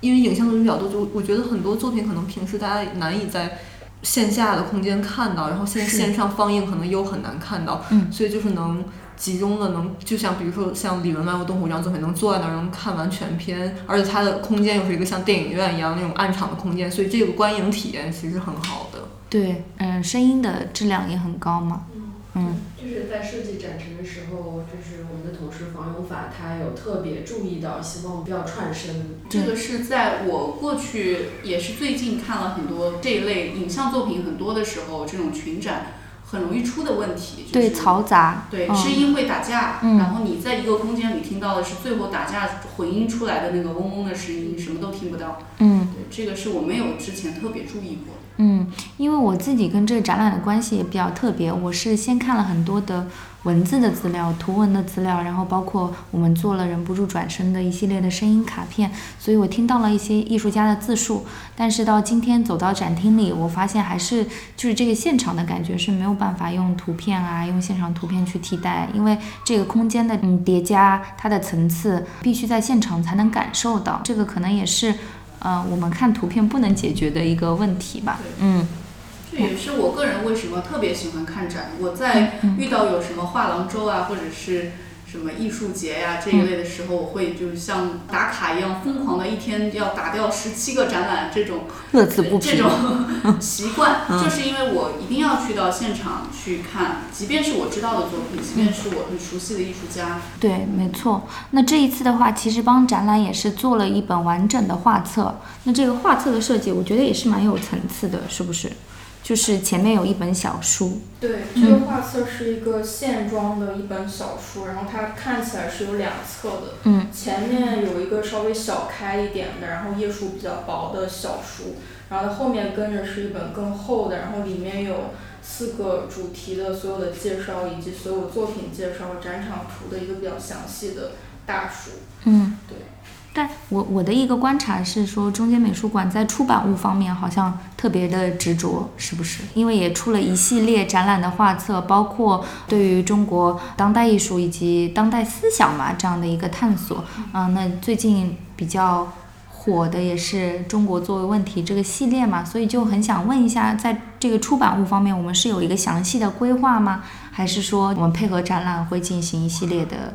因为影像作品比较多，就我觉得很多作品可能平时大家难以在线下的空间看到，然后现在线上放映可能又很难看到，嗯所以就是能集中的能，就像比如说像李文漫游东湖这样作品，能坐在那儿能看完全片，而且它的空间又是一个像电影院一样那种暗场的空间，所以这个观影体验其实很好的。对，嗯，声音的质量也很高嘛。嗯就是在设计展陈的时候，就是我们的同事房永法他有特别注意到，希望不要串声。这个是在我过去也是最近看了很多这一类影像作品很多的时候，这种群展很容易出的问题。就是、对，嘈杂。对，嗯声音会打架，嗯然后你在一个空间里听到的是最后打架混音出来的那个嗡嗡的声音，什么都听不到。嗯对，这个是我没有之前特别注意过的。嗯，因为我自己跟这个展览的关系也比较特别，我是先看了很多的文字的资料、图文的资料，然后包括我们做了忍不住转身的一系列的声音卡片，所以我听到了一些艺术家的自述。但是到今天走到展厅里，我发现还是就是这个现场的感觉是没有办法用图片啊，用现场图片去替代，因为这个空间的嗯叠加，它的层次必须在现场才能感受到，这个可能也是。呃，我们看图片不能解决的一个问题吧。嗯这也是我个人为什么特别喜欢看展。我在嗯遇到有什么画廊周啊，或者是什么艺术节呀、这一类的时候，我会就是像打卡一样疯狂的一天要打掉十七个展览这种乐此不疲。这种 (laughs) 习惯，嗯就是因为我一定要去到现场去看，即便是我知道的作品，即便是我很熟悉的艺术家，对，没错。那这一次的话，其实帮展览也是做了一本完整的画册。那这个画册的设计，我觉得也是蛮有层次的，是不是？就是前面有一本小书，对，这个画册是一个线装的一本小书，然后它看起来是有两侧的，嗯。前面有一个稍微小开一点的，然后页数比较薄的小书，然后它后面跟着是一本更厚的，然后里面有四个主题的所有的介绍以及所有作品介绍、展场图的一个比较详细的大书。嗯，对。但我我的一个观察是说，中间美术馆在出版物方面好像特别的执着，是不是？因为也出了一系列展览的画册，包括对于中国当代艺术以及当代思想嘛这样的一个探索。嗯、那最近比较火的也是中国作为问题这个系列嘛，所以就很想问一下，在这个出版物方面，我们是有一个详细的规划吗？还是说我们配合展览会进行一系列的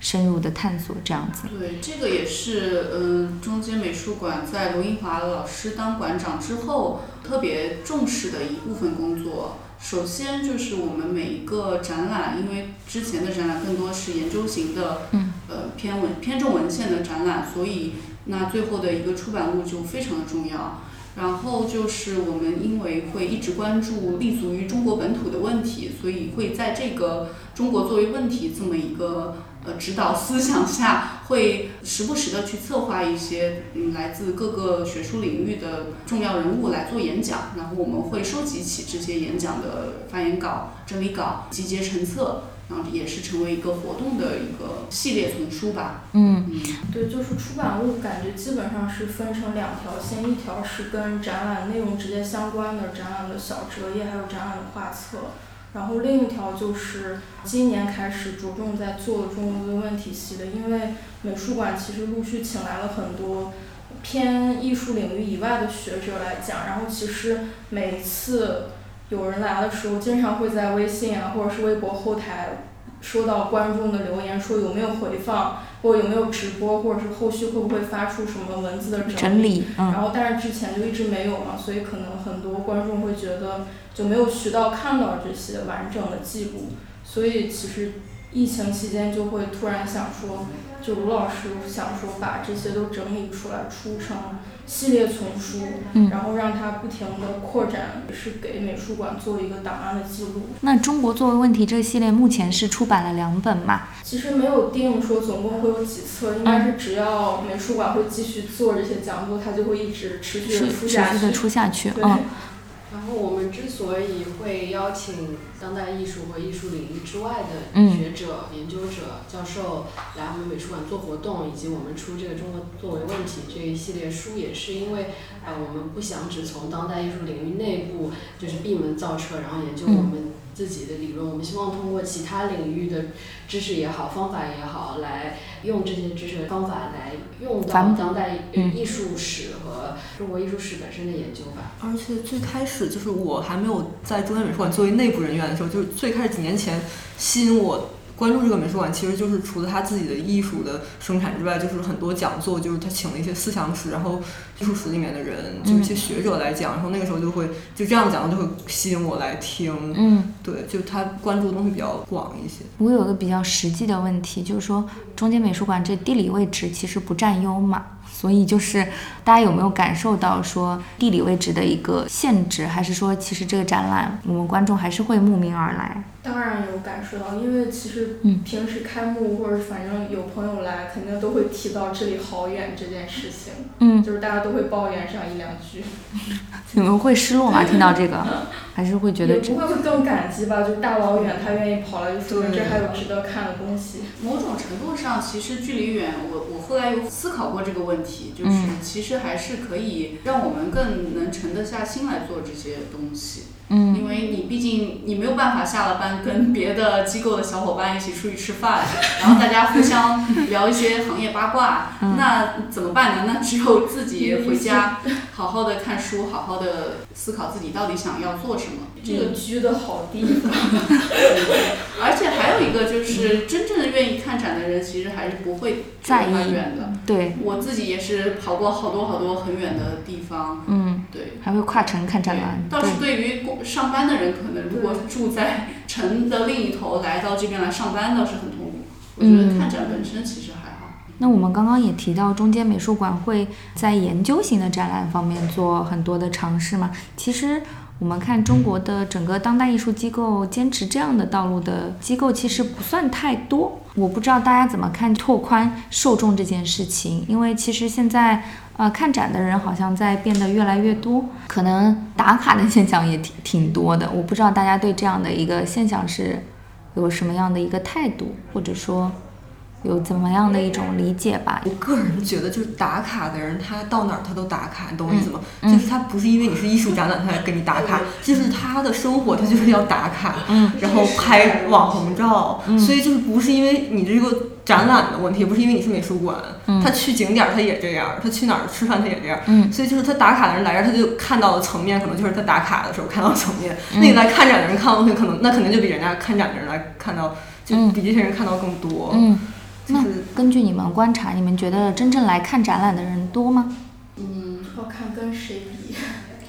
深入的探索这样子？对，这个也是，嗯，中间美术馆在罗英华老师当馆长之后特别重视的一部分工作。首先就是我们每一个展览，因为之前的展览更多是研究型的，嗯呃，偏文偏重文献的展览，所以那最后的一个出版物就非常的重要。然后就是我们因为会一直关注立足于中国本土的问题，所以会在这个中国作为问题这么一个呃指导思想下，会时不时的去策划一些嗯来自各个学术领域的重要人物来做演讲，然后我们会收集起这些演讲的发言稿、整理稿，集结成册，然后也是成为一个活动的一个系列丛书吧。嗯。嗯，对，就是出版物感觉基本上是分成两条线，一条是跟展览内容直接相关的展览的小折页，还有展览的画册，然后另一条就是今年开始着重在做中国的问题系的，因为美术馆其实陆续请来了很多偏艺术领域以外的学者来讲，然后其实每次有人来的时候，经常会在微信啊或者是微博后台收到观众的留言，说有没有回放。或有没有直播，或者是后续会不会发出什么文字的整整理，嗯。然后，但是之前就一直没有嘛，所以可能很多观众会觉得就没有渠道看到这些完整的记录，所以其实疫情期间就会突然想说，就卢老师想说把这些都整理出来，出成系列丛书，嗯然后让它不停的扩展，也是给美术馆做一个档案的记录。那中国作为问题这个系列目前是出版了两本嘛？其实没有定说总共会有几册，应该是只要美术馆会继续做这些讲座，它就会一直持续的出下去持续的。出下去，嗯 (laughs) 然后我们之所以会邀请当代艺术和艺术领域之外的嗯。学者、研究者、教授来我们美术馆做活动，以及我们出这个中国作为问题这一系列书，也是因为呃我们不想只从当代艺术领域内部就是闭门造车，然后研究嗯。我们自己的理论，我们希望通过其他领域的知识也好、方法也好，来用这些知识方法来用到当代艺术史和中国艺术史本身的研究吧。而且最开始就是我还没有在中央美术馆作为内部人员的时候，就是最开始几年前吸引我。关注这个美术馆，其实就是除了他自己的艺术的生产之外，就是很多讲座，就是他请了一些思想史，然后艺术史里面的人，就一些学者来讲，然后那个时候就会就这样讲，就会吸引我来听。嗯，对，就他关注的东西比较广一些。我有个比较实际的问题，就是说中间美术馆这地理位置其实不占优嘛。所以就是大家有没有感受到说地理位置的一个限制，还是说其实这个展览我们观众还是会慕名而来？当然有感受到，因为其实平时开幕或者反正有朋友来，肯定都会提到这里好远这件事情。嗯，就是大家都会抱怨上一两句。(laughs) 你们会失落吗？听到这个，(laughs) 还是会觉得？也不会会更感激吧？就大老远他愿意跑来，就说明这还有值得看的东西。某种程度上，其实距离远，我我后来有思考过这个问题，就是其实还是可以让我们更能沉得下心来做这些东西。嗯，因为你毕竟你没有办法下了班跟别的机构的小伙伴一起出去吃饭，(laughs) 然后大家互相聊一些行业八卦，那怎么办呢？那只有自己回家 (laughs) 好好的看书，好好的思考自己到底想要做什么。(laughs) 这个居的好地方，而且还有一个就是真正的愿意看展的人，其实还是不会在意远的。对，我自己也是跑过好多好多很远的地方。嗯，对，还会跨城看展览。倒是对于上班的人，可能如果住在城的另一头，来到这边来上班倒是很痛苦。我觉得看展本身其实还好。那我们刚刚也提到，中间美术馆会在研究型的展览方面做很多的尝试嘛？其实。我们看中国的整个当代艺术机构坚持这样的道路的机构其实不算太多。我不知道大家怎么看拓宽受众这件事情，因为其实现在呃看展的人好像在变得越来越多，可能打卡的现象也挺挺多的。我不知道大家对这样的一个现象是有什么样的一个态度，或者说。有怎么样的一种理解吧？我个人觉得，就是打卡的人，他到哪儿他都打卡，你懂我意思吗？就是他不是因为你是艺术展览，他来给你打卡，就是他的生活，他就是要打卡，然后拍网红照，所以就是不是因为你这个展览的问题，不是因为你是美术馆，他去景点他也这样，他去哪儿吃饭他也这样，所以就是他打卡的人来这儿，他就看到的层面，可能就是他打卡的时候看到层面，那你来看展的人看到东西，可能那肯定就比人家看展的人来看到，就比这些人看到更多。那根据你们观察，你们觉得真正来看展览的人多吗？嗯，要看跟谁比。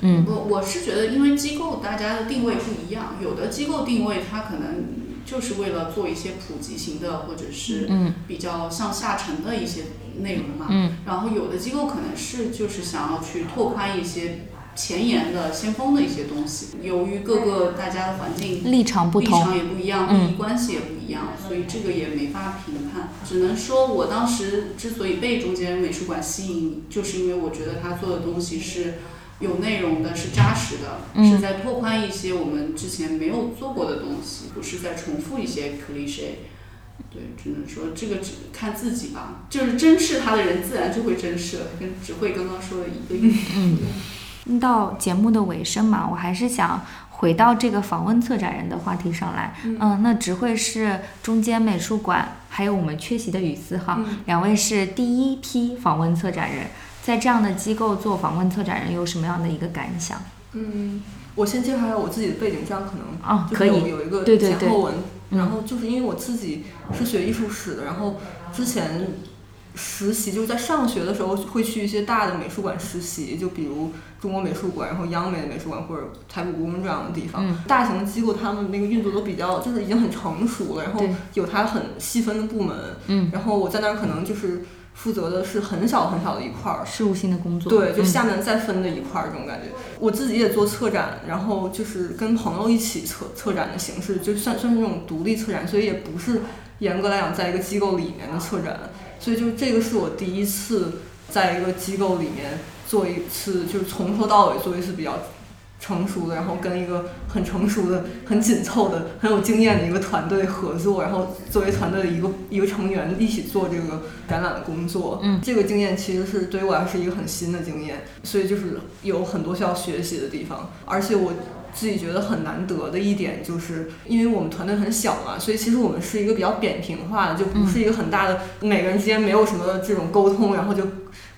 嗯，(laughs) 我我是觉得，因为机构大家的定位不一样，有的机构定位它可能就是为了做一些普及型的，或者是比较向下沉的一些内容嘛。嗯。然后有的机构可能是就是想要去拓宽一些。前沿的、先锋的一些东西，由于各个大家的环境立场不同，立场也不一样，利益关系也不一样，所以这个也没法评判。只能说我当时之所以被中间美术馆吸引，就是因为我觉得他做的东西是有内容的，是扎实的，是在拓宽一些我们之前没有做过的东西，不是在重复一些 cliché。对，只能说这个只看自己吧，就是珍视他的人，自然就会珍视了，跟只会刚刚说的一个意思。(laughs) 到节目的尾声嘛，我还是想回到这个访问策展人的话题上来。嗯，那只会是中间美术馆，还有我们缺席的雨思哈，两位是第一批访问策展人，在这样的机构做访问策展人有什么样的一个感想？嗯，我先介绍一下我自己的背景，这样可能啊可以有一个前后文。然后就是因为我自己是学艺术史的，然后之前。实习就是在上学的时候会去一些大的美术馆实习，就比如中国美术馆，然后央美的美术馆或者台北故宫这样的地方。大型机构他们那个运作都比较就是已经很成熟了，然后有它很细分的部门。嗯然后我在那儿可能就是负责的是很小很小的一块儿事务性的工作。对，就下面再分的一块儿这种感觉。我自己也做策展，然后就是跟朋友一起策策展的形式，就算算是那种独立策展，所以也不是严格来讲在一个机构里面的策展。所以就这个是我第一次在一个机构里面做一次，就是从头到尾做一次比较成熟的，然后跟一个很成熟的、很紧凑的、很有经验的一个团队合作，然后作为团队的一个一个成员一起做这个展览的工作。嗯，这个经验其实是对于我来说是一个很新的经验，所以就是有很多需要学习的地方，而且我自己觉得很难得的一点，就是因为我们团队很小嘛，所以其实我们是一个比较扁平化的，就不是一个很大的，每个人之间没有什么这种沟通，然后就。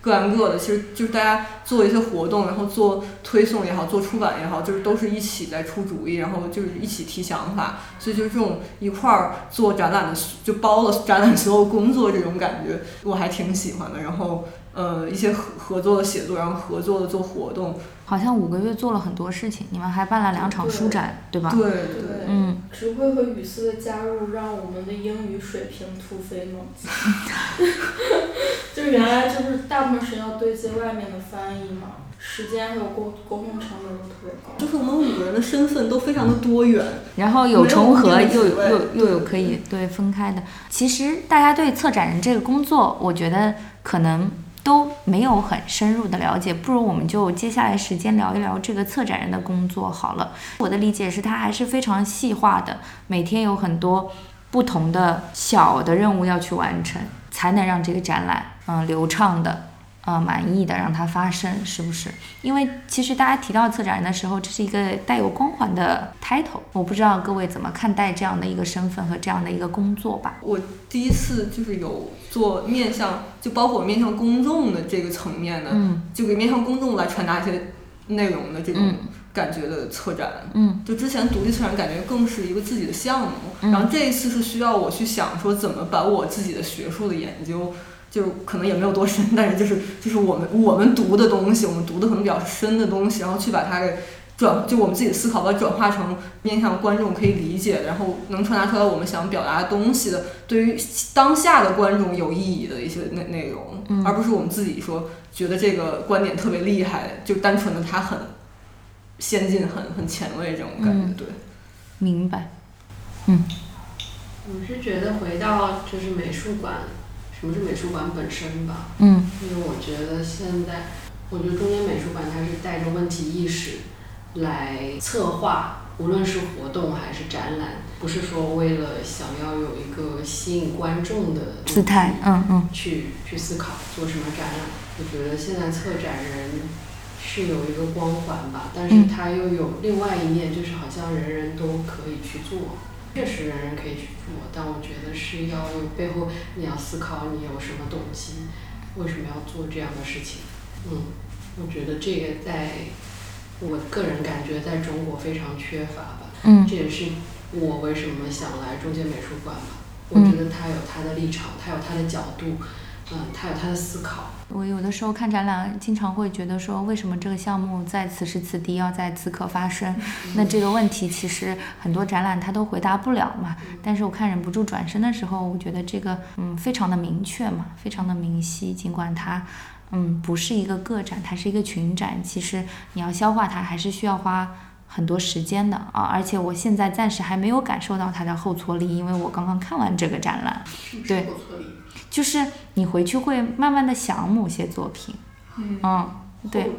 各干各的，其实就是大家做一些活动，然后做推送也好，做出版也好，就是都是一起在出主意，然后就是一起提想法，所以就是这种一块儿做展览的，就包了展览所有工作这种感觉，我还挺喜欢的。然后呃，一些合合作的写作，然后合作的做活动，好像五个月做了很多事情，你们还办了两场书展，对吧？对对，嗯。指挥和语丝的加入，让我们的英语水平突飞猛进。(laughs) 就是原来就是大部分时间要对接外面的翻译嘛，时间还有沟沟通成本都特别高。就是我们五个人的身份都非常的多元，然后有重合，又有又又有可以对分开的。其实大家对策展人这个工作，我觉得可能都没有很深入的了解，不如我们就接下来时间聊一聊这个策展人的工作好了。我的理解是，他还是非常细化的，每天有很多不同的小的任务要去完成。才能让这个展览，嗯，流畅的，呃，满意的让它发生，是不是？因为其实大家提到策展人的时候，这是一个带有光环的 title，我不知道各位怎么看待这样的一个身份和这样的一个工作吧。我第一次就是有做面向，就包括面向公众的这个层面的，嗯，就给面向公众来传达一些内容的这种。感觉的策展，嗯，就之前独立策展感觉更是一个自己的项目，然后这一次是需要我去想说怎么把我自己的学术的研究，就可能也没有多深，但是就是就是我们我们读的东西，我们读的可能比较深的东西，然后去把它给转，就我们自己的思考把它转化成面向观众可以理解，然后能传达出来我们想表达的东西的，对于当下的观众有意义的一些内内容，而不是我们自己说觉得这个观点特别厉害，就单纯的它很。先进很很前卫这种感觉，对，明白，嗯，我是觉得回到就是美术馆，什么是美术馆本身吧，嗯，因为我觉得现在，我觉得中间美术馆它是带着问题意识来策划，无论是活动还是展览，不是说为了想要有一个吸引观众的姿态，嗯嗯，去去思考做什么展览，我觉得现在策展人。是有一个光环吧，但是它又有另外一面，就是好像人人都可以去做，确实人人可以去做，但我觉得是要有背后你要思考你有什么动机，为什么要做这样的事情，嗯，我觉得这个在我个人感觉在中国非常缺乏吧，嗯，这也是我为什么想来中间美术馆吧，我觉得他有他的立场，他有他的角度。嗯，他有他的思考。我有的时候看展览，经常会觉得说，为什么这个项目在此时此地要在此刻发生？那这个问题其实很多展览它都回答不了嘛。但是我看忍不住转身的时候，我觉得这个嗯非常的明确嘛，非常的明晰。尽管它嗯不是一个个展，它是一个群展，其实你要消化它还是需要花很多时间的啊。而且我现在暂时还没有感受到它的后挫力，因为我刚刚看完这个展览。对。就是你回去会慢慢的想某些作品，嗯，对，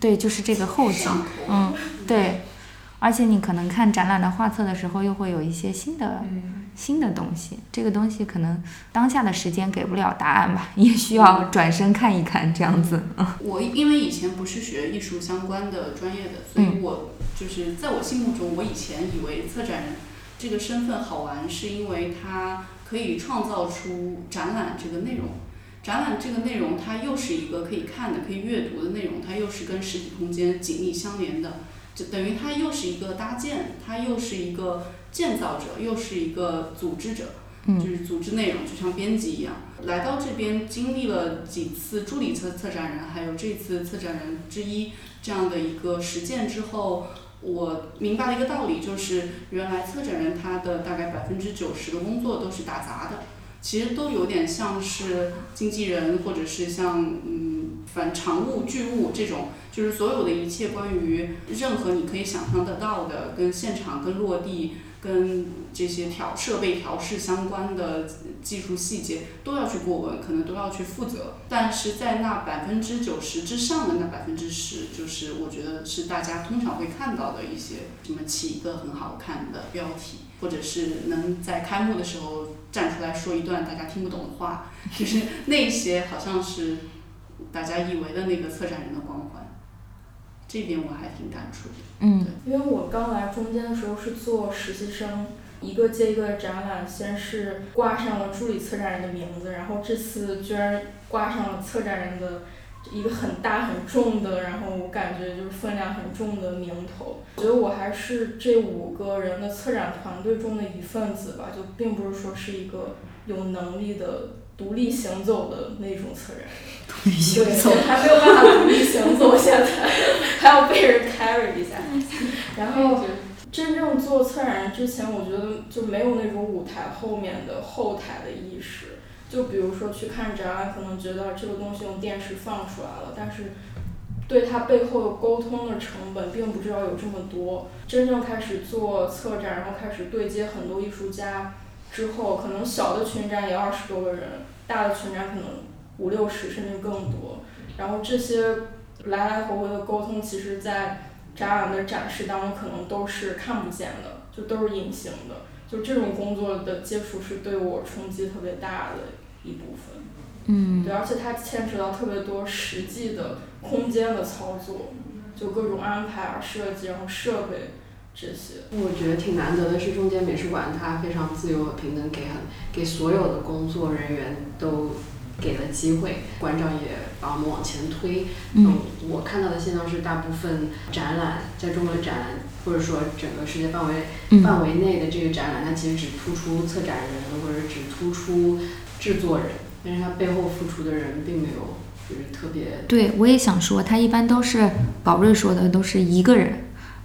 对，就是这个后劲，嗯，对，而且你可能看展览的画册的时候，又会有一些新的新的东西，这个东西可能当下的时间给不了答案吧，也需要转身看一看这样子。(laughs) 我因为以前不是学艺术相关的专业的，所以我就是在我心目中，我以前以为策展人这个身份好玩，是因为他。可以创造出展览这个内容，展览这个内容它又是一个可以看的、可以阅读的内容，它又是跟实体空间紧密相连的，就等于它又是一个搭建，它又是一个建造者，又是一个组织者，就是组织内容，就像编辑一样。来到这边经历了几次助理策策展人，还有这次策展人之一这样的一个实践之后。我明白了一个道理，就是原来策展人他的大概百分之九十的工作都是打杂的，其实都有点像是经纪人，或者是像嗯反常务剧务这种，就是所有的一切关于任何你可以想象得到的跟现场跟落地。跟这些调设备调试相关的技术细节都要去过问，可能都要去负责。但是在那百分之九十之上的那百分之十，就是我觉得是大家通常会看到的一些什么起一个很好看的标题，或者是能在开幕的时候站出来说一段大家听不懂的话，(laughs) 就是那些好像是大家以为的那个策展人的光环。这点我还挺感触的。嗯，因为我刚来中间的时候是做实习生，一个接一个的展览，先是挂上了助理策展人的名字，然后这次居然挂上了策展人的一个很大很重的，然后我感觉就是分量很重的名头。我觉得我还是这五个人的策展团队中的一份子吧，就并不是说是一个有能力的独立行走的那种策展人。(laughs) 独立行走对，还没有办法独立行走，现在还要被人 carry 一下。(laughs) 然后真正做策展人之前，我觉得就没有那种舞台后面的后台的意识。就比如说去看展览，可能觉得这个东西用电视放出来了，但是对它背后的沟通的成本并不知道有这么多。真正开始做策展，然后开始对接很多艺术家之后，可能小的群展也二十多个人，大的群展可能五六十甚至更多。然后这些来来回回的沟通，其实在展览的展示当中可能都是看不见的，就都是隐形的。就这种工作的接触是对我冲击特别大的一部分。嗯对，而且它牵扯到特别多实际的空间的操作，就各种安排啊、设计，然后设备这些。我觉得挺难得的是，中间美术馆它非常自由和平等，给很给所有的工作人员都给了机会，馆长也把我们往前推。嗯，我看到的现象是，大部分展览在中国的展览，或者说整个世界范围嗯范围内的这个展览，它其实只突出策展人或者只突出制作人，但是它背后付出的人并没有就是特别对，我也想说，他一般都是宝瑞说的，都是一个人，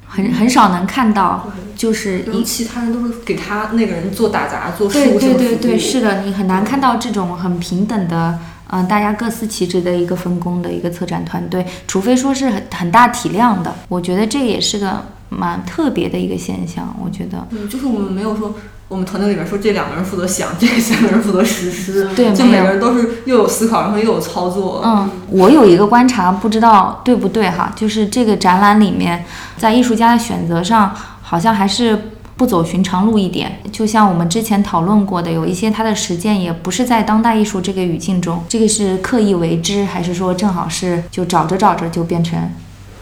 很很少能看到，就是其他人都是给他那个人做打杂、做对对事务性服务。对对，是的，你很难看到这种很平等的，嗯、大家各司其职的一个分工的一个策展团队，除非说是很很大体量的，我觉得这也是个蛮特别的一个现象，我觉得。嗯，就是我们没有说，我们团队里面说这两个人负责想，这三个人负责实施，对，就每个人都是又有思考，然后又有操作。嗯，我有一个观察，不知道对不对哈，就是这个展览里面，在艺术家的选择上，好像还是不走寻常路一点。就像我们之前讨论过的，有一些它的实践也不是在当代艺术这个语境中，这个是刻意为之，还是说正好是就找着找着就变成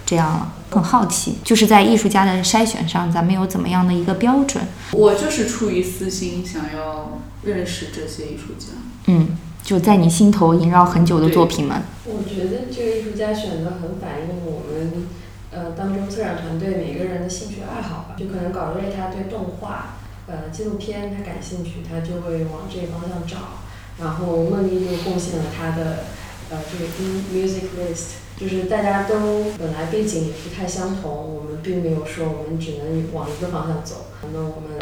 这样了？很好奇，就是在艺术家的筛选上，咱们有怎么样的一个标准？我就是出于私心想要认识这些艺术家。嗯，就在你心头萦绕很久的作品们。我觉得这个艺术家选择很反映我们呃当中策展团队每个人的兴趣爱好吧。就可能搞瑞他对动画、呃纪录片他感兴趣，他就会往这个方向找。然后梦妮就贡献了他的呃这个 music list，就是大家都本来背景也不太相同，我们并没有说我们只能往一个方向走。那我们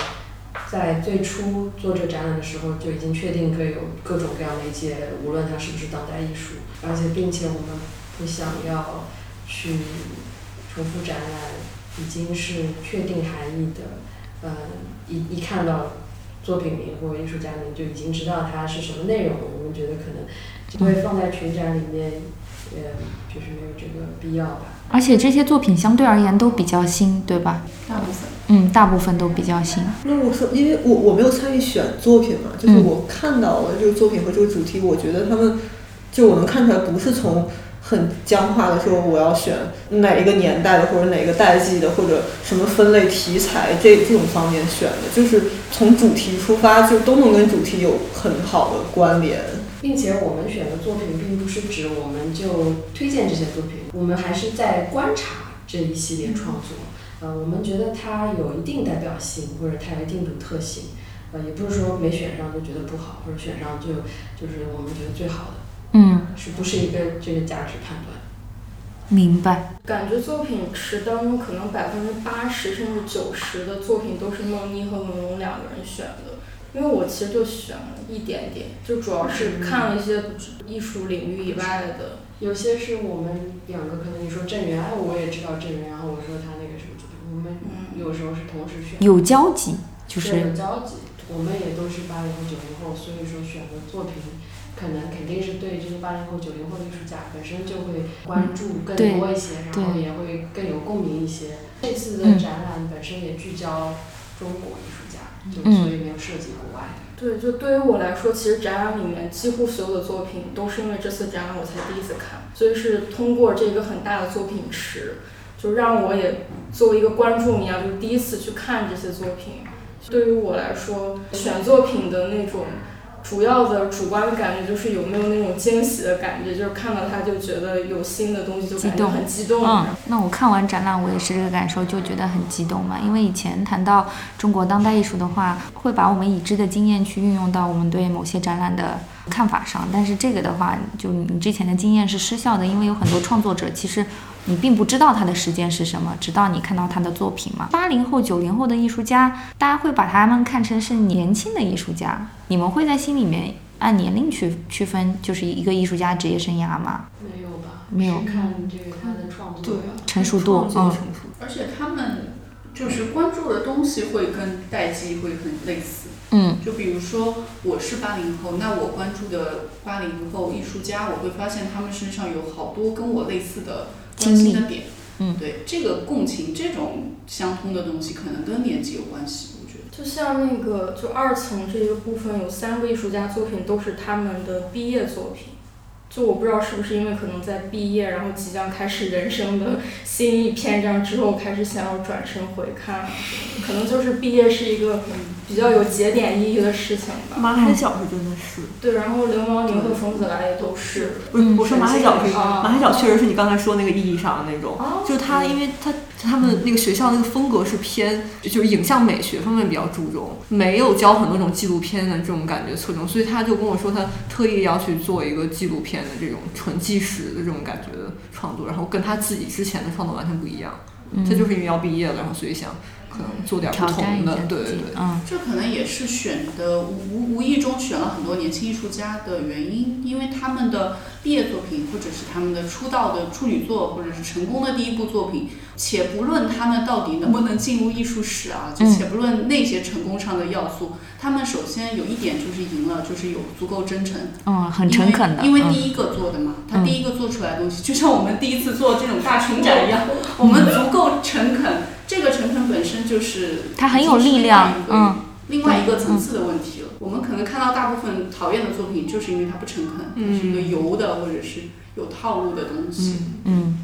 在最初做这个展览的时候就已经确定可以有各种各样的一些，无论它是不是当代艺术，而且并且我们不想要去重复展览已经是确定含义的，嗯，一一看到作品名或艺术家名就已经知道它是什么内容，我们觉得可能就会放在群展里面，呃，就是没有这个必要吧。而且这些作品相对而言都比较新，对吧？大部分嗯，大部分都比较新。那我说，因为我我没有参与选作品嘛，就是嗯我看到了这个作品和这个主题，我觉得他们就我能看出来不是从很僵化的说我要选哪一个年代的或者哪个代际的或者什么分类题材这这种方面选的，就是从主题出发，就都能跟主题有很好的关联。并且我们选的作品并不是指我们就推荐这些作品，我们还是在观察这一系列创作。呃，我们觉得它有一定代表性，或者它有一定独特性。呃，也不是说没选上就觉得不好，或者选上就就是我们觉得最好的，嗯，是不是一个这个价值判断？明白。感觉作品池当中可能百分之八十甚至九十的作品都是梦妮和文龙两个人选的，因为我其实就选了一点点，就主要是看了一些艺术领域以外的。有些是我们两个，可能你说郑源，哎，我也知道郑源，然后我说他那个什么作品，我们嗯有时候是同时选。有交集，就是有交集，我们也都是八零后、九零后，所以说选的作品可能肯定是对这些八零后、九零后的艺术家本身就会关注更多一些，然后也会更有共鸣一些。这次嗯的展览本身也聚焦中国艺术家，就嗯所以没有涉及国外。对，就对于我来说，其实展览里面几乎所有的作品都是因为这次展览我才第一次看，所以是通过这个很大的作品池，就让我也作为一个观众一样，就是第一次去看这些作品。对于我来说，选作品的那种。主要的主观的感觉就是有没有那种惊喜的感觉，就是看到它就觉得有新的东西，就感觉很激动。嗯，那我看完展览，我也是这个感受，就觉得很激动嘛。因为以前谈到中国当代艺术的话，会把我们已知的经验去运用到我们对某些展览的看法上，但是这个的话，就你之前的经验是失效的，因为有很多创作者其实。你并不知道他的时间是什么，直到你看到他的作品嘛。八零后、九零后的艺术家，大家会把他们看成是年轻的艺术家。你们会在心里面按年龄去区分，就是一个艺术家职业生涯吗？没有吧？没有。看这个他的创作成熟度，嗯。而且他们就是关注的东西会跟代际会很类似。嗯。就比如说我是八零后，那我关注的八零后艺术家，我会发现他们身上有好多跟我类似的。关心的点，嗯，对这个共情这种相通的东西，可能跟年纪有关系，我觉得。就像那个，就二层这一个部分，有三个艺术家作品都是他们的毕业作品。就我不知道是不是因为可能在毕业，然后即将开始人生的新一篇章之后，开始想要转身回看，可能就是毕业是一个比较有节点意义的事情吧。马海角是真的是。对，然后流氓宁和冯子来也都是。不是，我说马海角是马海角，确实是你刚才说那个意义上的那种，就他，因为他他们那个学校那个风格是偏，就是影像美学方面比较注重，没有教很多种纪录片的这种感觉侧重，所以他就跟我说，他特意要去做一个纪录片。的这种纯纪实的这种感觉的创作，然后跟他自己之前的创作完全不一样。他就是因为要毕业了，然后所以想可能做点不同的，对对对。嗯，这可能也是选的无无意中选了很多年轻艺术家的原因，因为他们的毕业作品，或者是他们的出道的处女作，或者是成功的第一部作品。且不论他们到底能不能进入艺术史啊，就且不论那些成功上的要素，他们首先有一点就是赢了，就是有足够真诚，嗯，很诚恳的，因为第一个做的嘛，他第一个做出来的东西，就像我们第一次做这种大群展一样，我们足够诚恳，这个诚恳本身就是它很有力量，嗯，另外一个层次的问题了。我们可能看到大部分讨厌的作品，就是因为它不诚恳，是一个油的或者是有套路的东西，嗯。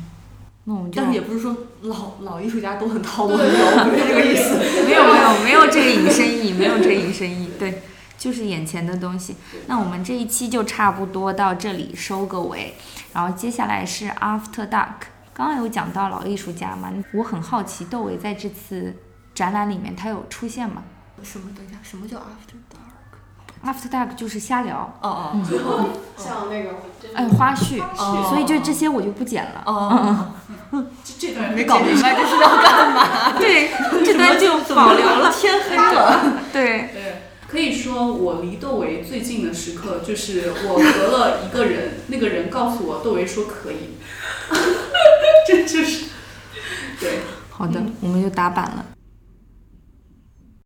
但是也不是说老老艺术家都很套路很油，不是这个意思。(laughs) 没有没有没有这个引申义，没有这个引申义，对，就是眼前的东西。那我们这一期就差不多到这里收个尾，然后接下来是 After Dark。刚刚有讲到老艺术家嘛，我很好奇窦唯在这次展览里面他有出现吗？什么？等一下，什么叫 After Dark？After Dark 就是瞎聊，哦哦，像那个哎花絮，所以就这些我就不剪了。哦，(laughs) 这这段没搞明白这是要干嘛？(laughs) 对，这段就保留了。天黑了。对对，可以说我离窦唯最近的时刻就是我隔了一个人，那个人告诉我窦唯说可以，(laughs) 这就是对。好的，我们就打板了。